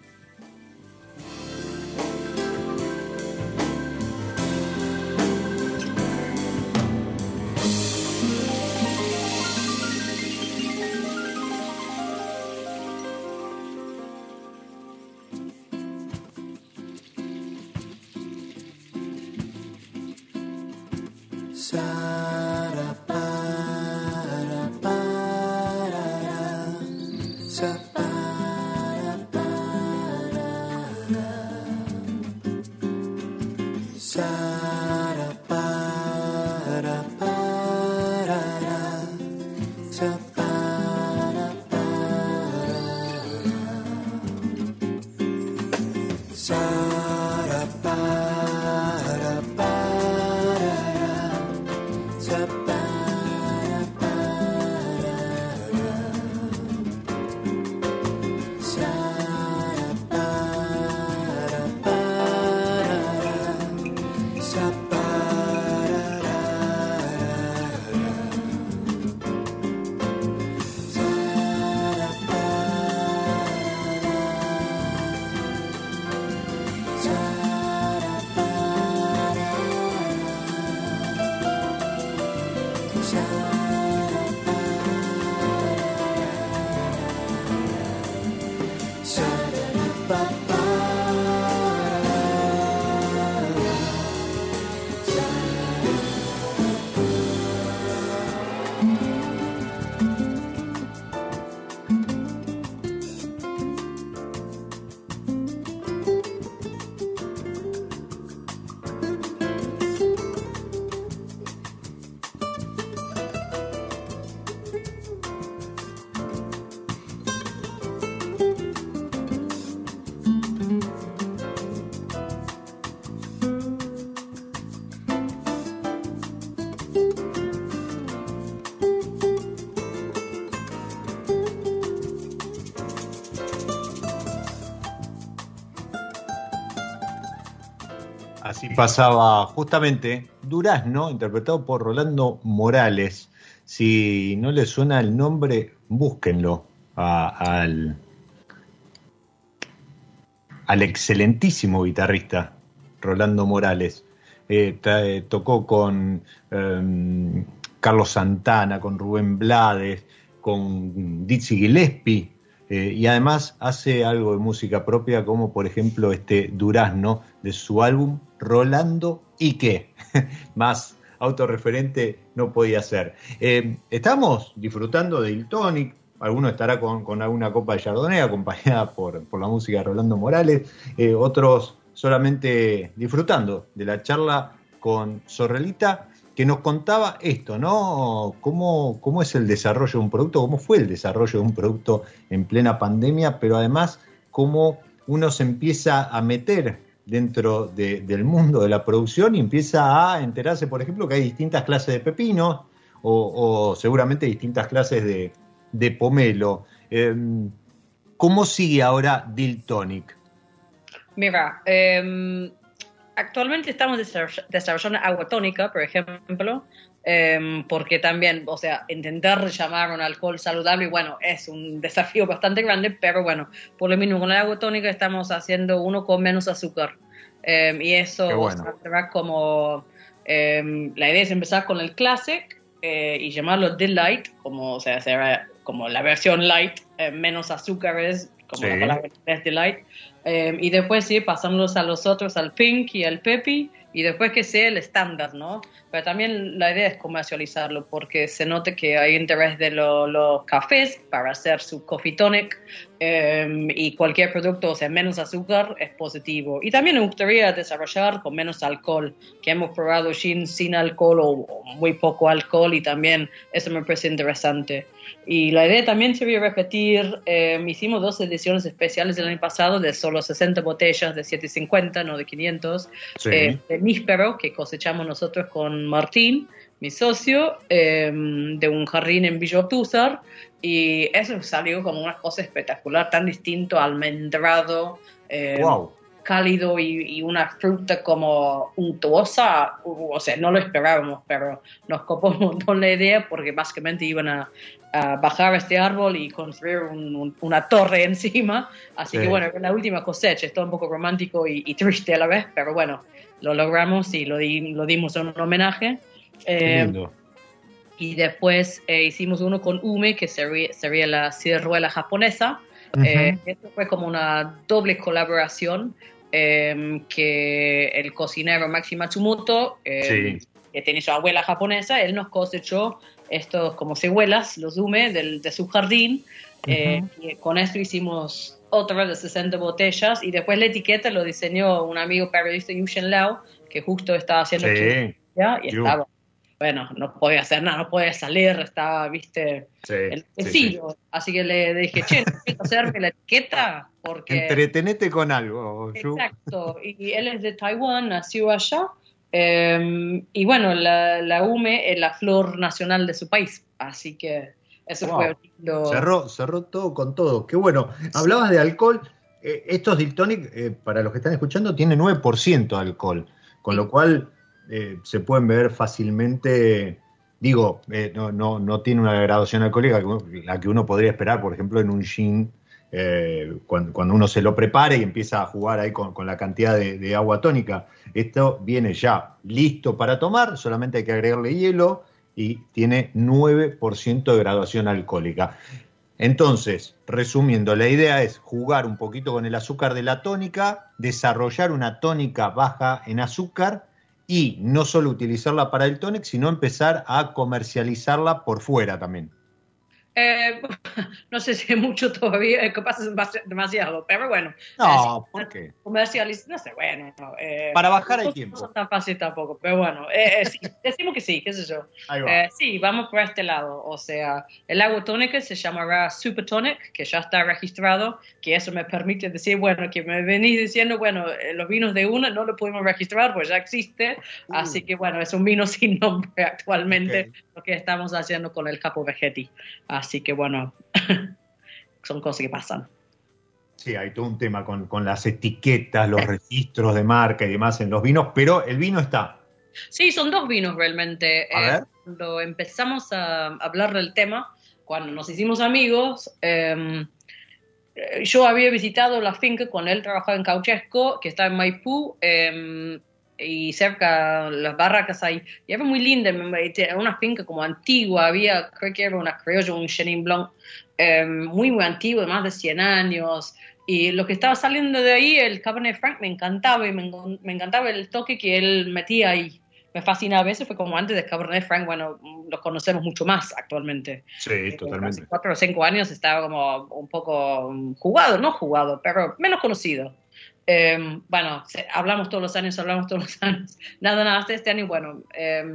Pasaba justamente Durazno, interpretado por Rolando Morales. Si no le suena el nombre, búsquenlo al, al excelentísimo guitarrista Rolando Morales. Eh, eh, tocó con em, Carlos Santana, con Rubén Blades, con Dizzy Gillespie, eh, y además hace algo de música propia, como por ejemplo este Durazno de su álbum Rolando y qué. Más autorreferente no podía ser. Eh, estamos disfrutando del Tonic. Alguno estará con, alguna copa de Chardonnay acompañada por, la música de Rolando Morales. Eh, otros solamente disfrutando de la charla con Sorrelita que nos contaba esto, ¿no? ¿Cómo, ¿Cómo es el desarrollo de un producto? ¿Cómo fue el desarrollo de un producto en plena pandemia? Pero además, cómo uno se empieza a meter dentro del mundo de la producción y empieza a enterarse, por ejemplo, que hay distintas clases de pepino o, seguramente distintas clases de, pomelo. Em, ¿Cómo sigue ahora Diltonic? Mira, eh, actualmente estamos desarrollando agua tónica, por ejemplo, em, porque también, o sea, intentar llamar un alcohol saludable, bueno, es un desafío bastante grande, pero bueno, por lo mismo con el agua tónica estamos haciendo uno con menos azúcar. Em, y eso bueno. va como, em, la idea es empezar con el Classic eh, y llamarlo Delight, como, o sea, será como la versión light, eh, menos azúcares, como la palabra es Delight y después sí, pasándolos a los otros, al Pink y al Pepi, y después que sea el estándar, ¿no? Pero también la idea es comercializarlo, porque se note que hay interés de los cafés para hacer su coffee tonic, em, y cualquier producto, o sea, menos azúcar, es positivo. Y también me gustaría desarrollar con menos alcohol, que hemos probado sin, sin alcohol o, muy poco alcohol, y también eso me parece interesante. Y la idea también sería repetir, eh, hicimos dos ediciones especiales el año pasado de solo 60 botellas de 750, no de 500, eh, de níspero que cosechamos nosotros con Martín, mi socio, eh, de un jardín en Villa y eso salió como una cosa espectacular, tan distinto, almendrado. wow cálido y, una fruta como untuosa, o sea, no lo esperábamos, pero nos copó un montón la idea porque básicamente iban a, bajar este árbol y construir una torre encima, así que bueno, la última cosecha, es todo un poco romántico y, triste a la vez, pero bueno, lo logramos y lo, lo dimos en un homenaje. Eh, y después eh, hicimos uno con Ume, que sería, sería la ciruela japonesa. Eh, esto fue como una doble colaboración Em, que el cocinero Maxi Matsumoto, em, que tiene su abuela japonesa, él nos cosechó estos como cebuelas, los dume de su jardín. Eh, y con esto hicimos otra de 60 botellas y después la etiqueta lo diseñó un amigo periodista Yushen Lao, que justo estaba haciendo sí. y estaba bueno, no podía hacer nada, no podía salir, estaba, viste, el sencillo. Así que le dije, che, necesito hacerme la etiqueta porque... Entretenete con algo. Exacto, y él es de Taiwán, nació allá, em, y bueno, la, la UME es la flor nacional de su país, así que eso fue lindo. Cerró, cerró todo con todo, qué bueno. Hablabas de alcohol, eh, estos Dictonic, eh, para los que están escuchando, tiene 9% de alcohol, con lo cual eh, se pueden ver fácilmente, digo, eh, no, no, no, tiene una graduación alcohólica la que uno podría esperar, por ejemplo, en un gin, eh, cuando, uno se lo prepare y empieza a jugar ahí con, la cantidad de, agua tónica. Esto viene ya listo para tomar, solamente hay que agregarle hielo y tiene 9% de graduación alcohólica. Entonces, resumiendo, la idea es jugar un poquito con el azúcar de la tónica, desarrollar una tónica baja en azúcar y no solo utilizarla para el tonic, sino empezar a comercializarla por fuera también. Eh, no sé si mucho todavía, es pasa demasiado, pero bueno. No, ¿por qué? Comercializ no sé, bueno. Eh, Para bajar el tiempo. No es tan fácil tampoco, pero bueno, eh, decimos que sí, qué sé yo. sí, vamos por este lado. O sea, el agua tónica se llamará Super Tonic, que ya está registrado, que eso me permite decir, bueno, que me venís diciendo, bueno, los vinos de una no lo pudimos registrar, pues ya existe, uh. así que bueno, es un vino sin nombre actualmente, lo que estamos haciendo con el Capo Vegetti. Así que bueno, son cosas que pasan. Sí, hay todo un tema con, con las etiquetas, los registros de marca y demás en los vinos, pero el vino está. Sí, son dos vinos realmente. A Eh, ver. cuando empezamos a hablar del tema, cuando nos hicimos amigos, eh, eh, yo había visitado la finca cuando él trabajaba en Cauchesco, que está en Maipú, eh, y cerca las barracas ahí. Y era muy linda, era una finca como antigua, había, creo que era una criolla, un Chenin Blanc, eh, muy, muy antiguo, de más de 100 años. Y lo que estaba saliendo de ahí, el Cabernet Franc, me encantaba y me, me encantaba el toque que él metía ahí. Me fascina a veces, fue como antes de Cabernet Franc, bueno, lo conocemos mucho más actualmente. Sí, Hace totalmente. cuatro o cinco años estaba como un poco jugado, no jugado, pero menos conocido. Eh, bueno, hablamos todos los años, hablamos todos los años. Nada, nada, hasta este año, bueno, eh,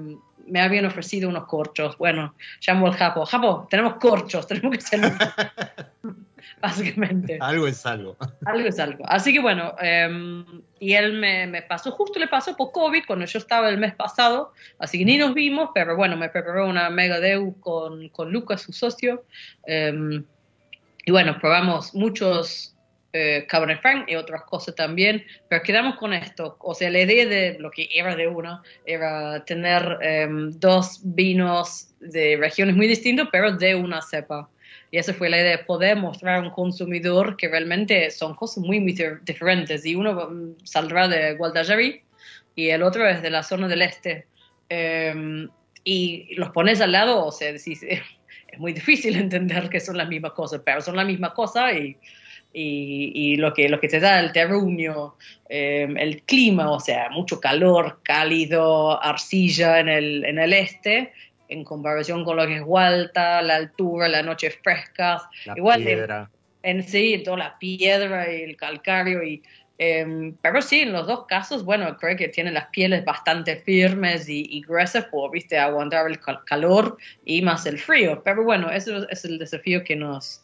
me habían ofrecido unos corchos. Bueno, llamo al Japo. Japo, tenemos corchos, tenemos que hacer. Básicamente. Algo es algo. Algo es algo. Así que bueno, eh, y él me, me pasó, justo le pasó por COVID cuando yo estaba el mes pasado, así que ni nos vimos, pero bueno, me preparó una mega deu con, con Lucas, su socio, y bueno, probamos muchos eh, Cabernet Franc y otras cosas también, pero quedamos con esto, o sea, la idea de lo que era de uno era tener eh, dos vinos de regiones muy distintas, pero de una cepa. Y esa fue la idea, poder mostrar a un consumidor que realmente son cosas muy, muy dif- diferentes. Y uno mm, saldrá de Guadalajara y el otro es de la zona del este. Eh, y los pones al lado, o sea, decís, es muy difícil entender que son las mismas cosas, pero son la misma cosa y, y, y lo, que, lo que te da el terruño, eh, el clima, o sea, mucho calor, cálido, arcilla en el, en el este, en comparación con lo que es Hualta, la altura, las noches frescas, La Igual piedra. en sí, toda la piedra y el calcario. Y, eh, pero sí, en los dos casos, bueno, creo que tienen las pieles bastante firmes y, y gruesas por, viste, aguantar el cal- calor y más el frío. Pero bueno, eso es el desafío que nos,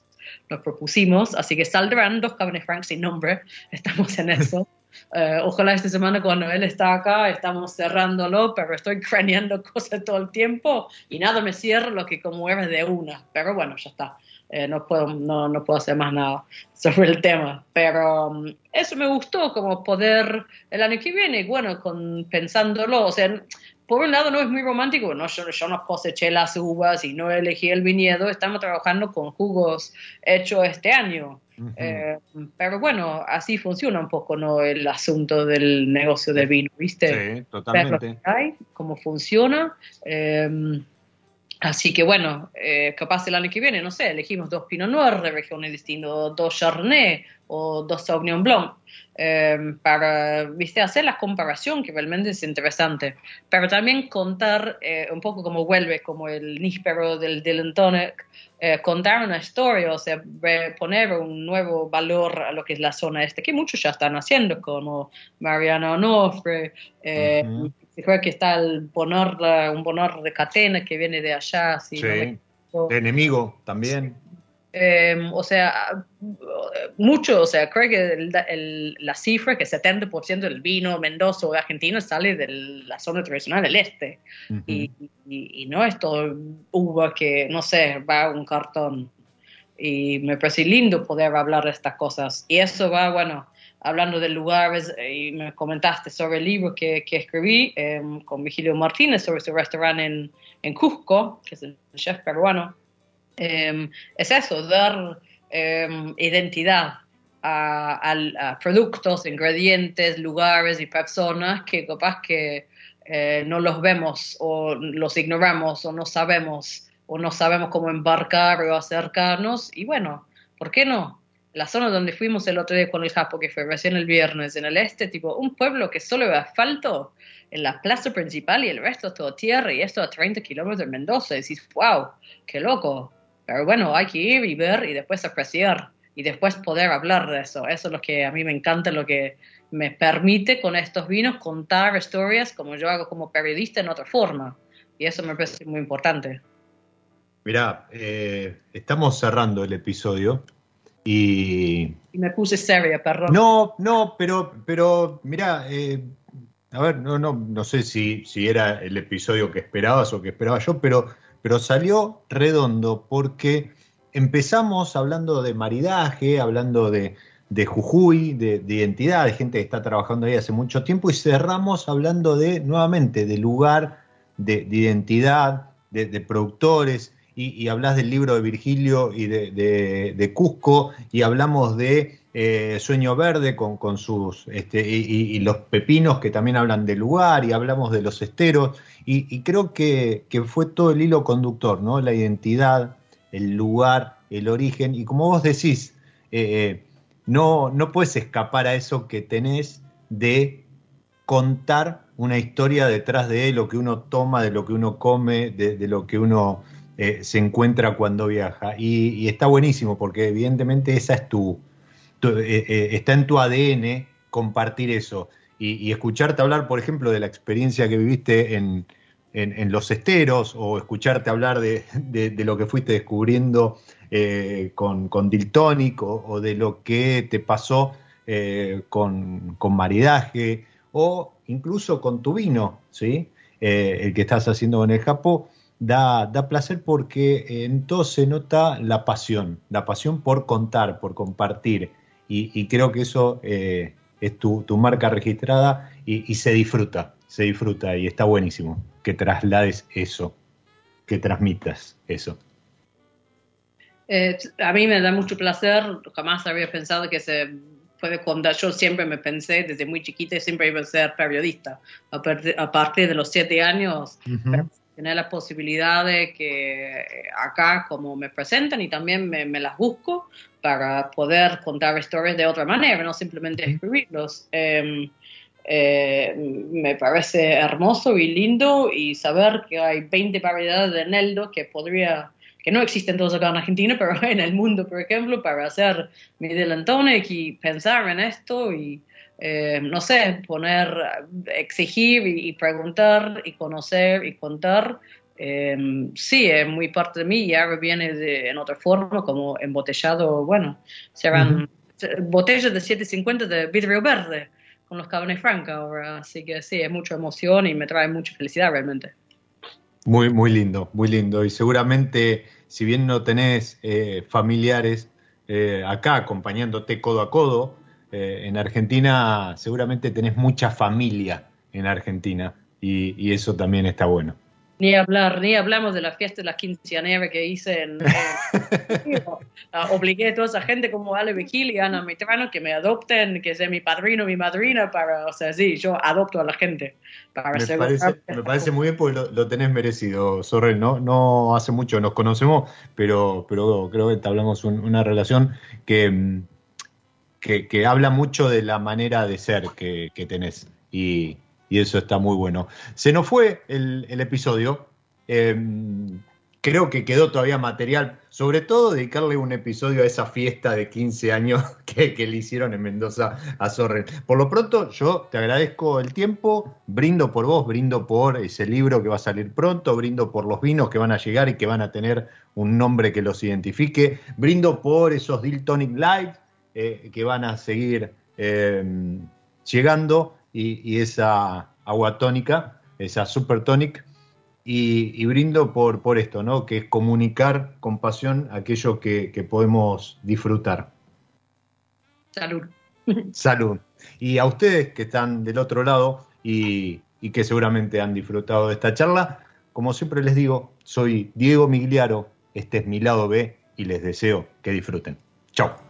nos propusimos. Así que saldrán dos Cabernet Franc sin nombre. Estamos en eso. Eh, ojalá esta semana cuando él está acá estamos cerrándolo, pero estoy craneando cosas todo el tiempo y nada me cierra lo que como era de una. Pero bueno, ya está. Eh, no, puedo, no, no puedo hacer más nada sobre el tema. Pero um, eso me gustó, como poder el año que viene, bueno, con, pensándolo, o sea, por un lado no es muy romántico, no, yo, yo no coseché las uvas y no elegí el viñedo, estamos trabajando con jugos hechos este año. Ujú. Eh, pero bueno, así funciona un poco ¿no? el asunto del negocio del vino, ¿viste? sí, totalmente. hay, cómo funciona. eh, así que bueno, eh, capaz el año que viene, no sé, elegimos dos Pinot Noir de regiones distintas, dos Chardonnay o dos Sauvignon Blanc, eh, para ¿viste? hacer la comparación que realmente es interesante. Pero también contar eh, un poco como vuelve, como el níspero del Dylan Tonic, eh, contar una historia, o sea, poner un nuevo valor a lo que es la zona este, que muchos ya están haciendo, como Mariana Onofre, Ujú. Creo que está el Bonor, un Bonor de Catena que viene de allá, si Sí. no me. De enemigo también. Eh, o sea, mucho, o sea, creo que el- el- la cifra que 70% del vino mendozo de Argentina sale de la zona tradicional del este. Ujú. Y, y- y no es todo uva que, no sé, va a un cartón. Y me parece lindo poder hablar de estas cosas. Y eso va, bueno, hablando de lugares, eh, y me comentaste sobre el libro que, que escribí eh, con Vigilio Martínez sobre su restaurante en, en Cusco, que es el chef peruano. Eh, es eso, dar eh, identidad a productos, ingredientes, lugares y personas que capaz que eh, no los vemos o los ignoramos o no sabemos o no sabemos cómo embarcar o acercarnos. Y bueno, ¿por qué no? La zona donde fuimos el otro día con el Japo, que fue recién el viernes, en el este, tipo un pueblo que solo ve asfalto en la plaza principal y el resto es todo tierra y esto a 30 kilómetros de Mendoza. Decís, wow, qué loco. Pero bueno, hay que ir y ver y después apreciar y después poder hablar de eso. Eso es lo que a mí me encanta, lo que me permite con estos vinos contar historias como yo hago como periodista en otra forma. Y eso me parece muy importante. Mirá, eh, estamos cerrando el episodio y Y me puse seria, perdón. No, no, pero, pero mirá, eh, a ver, no, no, no sé si, si era el episodio que esperabas o que esperaba yo, pero, pero salió redondo porque empezamos hablando de maridaje, hablando de, de Jujuy, de, identidad, de gente que está trabajando ahí hace mucho tiempo, y cerramos hablando de, nuevamente, de lugar, de, identidad, de, productores, y, hablas del libro de Virgilio y de, Cusco, y hablamos de eh, Sueño Verde con, con sus, este, y, los pepinos que también hablan del lugar, y hablamos de los esteros, y, creo que, fue todo el hilo conductor, ¿no? La identidad, el lugar, el origen, y como vos decís, eh, eh, no, no puedes escapar a eso que tenés de contar una historia detrás de lo que uno toma, de lo que uno come, de, lo que uno eh, se encuentra cuando viaja. Y, está buenísimo porque evidentemente esa es tu, eh, eh, está en tu ADN compartir eso. Y, escucharte hablar, por ejemplo, de la experiencia que viviste en, los esteros o escucharte hablar de, de lo que fuiste descubriendo con, con Diltonic o, de lo que te pasó eh, con, maridaje o incluso con tu vino, ¿sí? El que estás haciendo con el Japón, da, da placer porque en todo se nota la pasión, la pasión por contar, por compartir. Y, creo que eso es tu, marca registrada y, y se disfruta, se disfruta y está buenísimo que traslades eso, que transmitas eso. Eh, a mí me da mucho placer, jamás había pensado que se puede contar, yo siempre me pensé desde muy chiquita, siempre iba a ser periodista, a, partir, de los siete años, tener la posibilidad de que acá como me presentan y también me, las busco para poder contar historias de otra manera, no simplemente escribirlos. Em, eh, me parece hermoso y lindo y saber que hay 20 variedades de Neldo que podría que no existen todos acá en Argentina, pero en el mundo, por ejemplo, para hacer mi Antonic y pensar en esto y, eh, no sé, poner, exigir y, preguntar y conocer y contar. Eh, sí, es muy parte de mí y ahora viene de, en otra forma, como embotellado, bueno, serán botellas de 750 de vidrio verde con los Cabernet Franc ahora, así que sí, es mucha emoción y me trae mucha felicidad realmente. Muy, muy lindo, muy lindo. Y seguramente, si bien no tenés eh, familiares eh, acá acompañándote codo a codo, eh, en Argentina seguramente tenés mucha familia en Argentina y eso también está bueno. Ni hablar, ni hablamos de la fiesta de la quinceañera que hice en... Ah, obligué a toda esa gente como Ale Vigil y Ana Mitrano que me adopten, que sea mi padrino, mi madrina, para, o sea, sí, yo adopto a la gente. Para me, parece, me parece muy bien porque lo, tenés merecido, Sorrel, ¿no? No hace mucho nos conocemos, pero, pero creo que hablamos una relación que, que, habla mucho de la manera de ser que, que tenés. Y, eso está muy bueno. Se nos fue el, episodio. Em, creo que quedó todavía material, sobre todo dedicarle un episodio a esa fiesta de 15 años que, le hicieron en Mendoza a Sorren. Por lo pronto, yo te agradezco el tiempo, brindo por vos, brindo por ese libro que va a salir pronto, brindo por los vinos que van a llegar y que van a tener un nombre que los identifique, brindo por esos Diltonic Light eh, que van a seguir em, llegando y, esa agua tónica, esa super tonic, y, brindo por, por esto, ¿no? que es comunicar con pasión aquello que, podemos disfrutar. Salud. Salud. Y a ustedes que están del otro lado y, y que seguramente han disfrutado de esta charla, como siempre les digo, soy Diego Migliaro, este es mi lado B y les deseo que disfruten. Chao.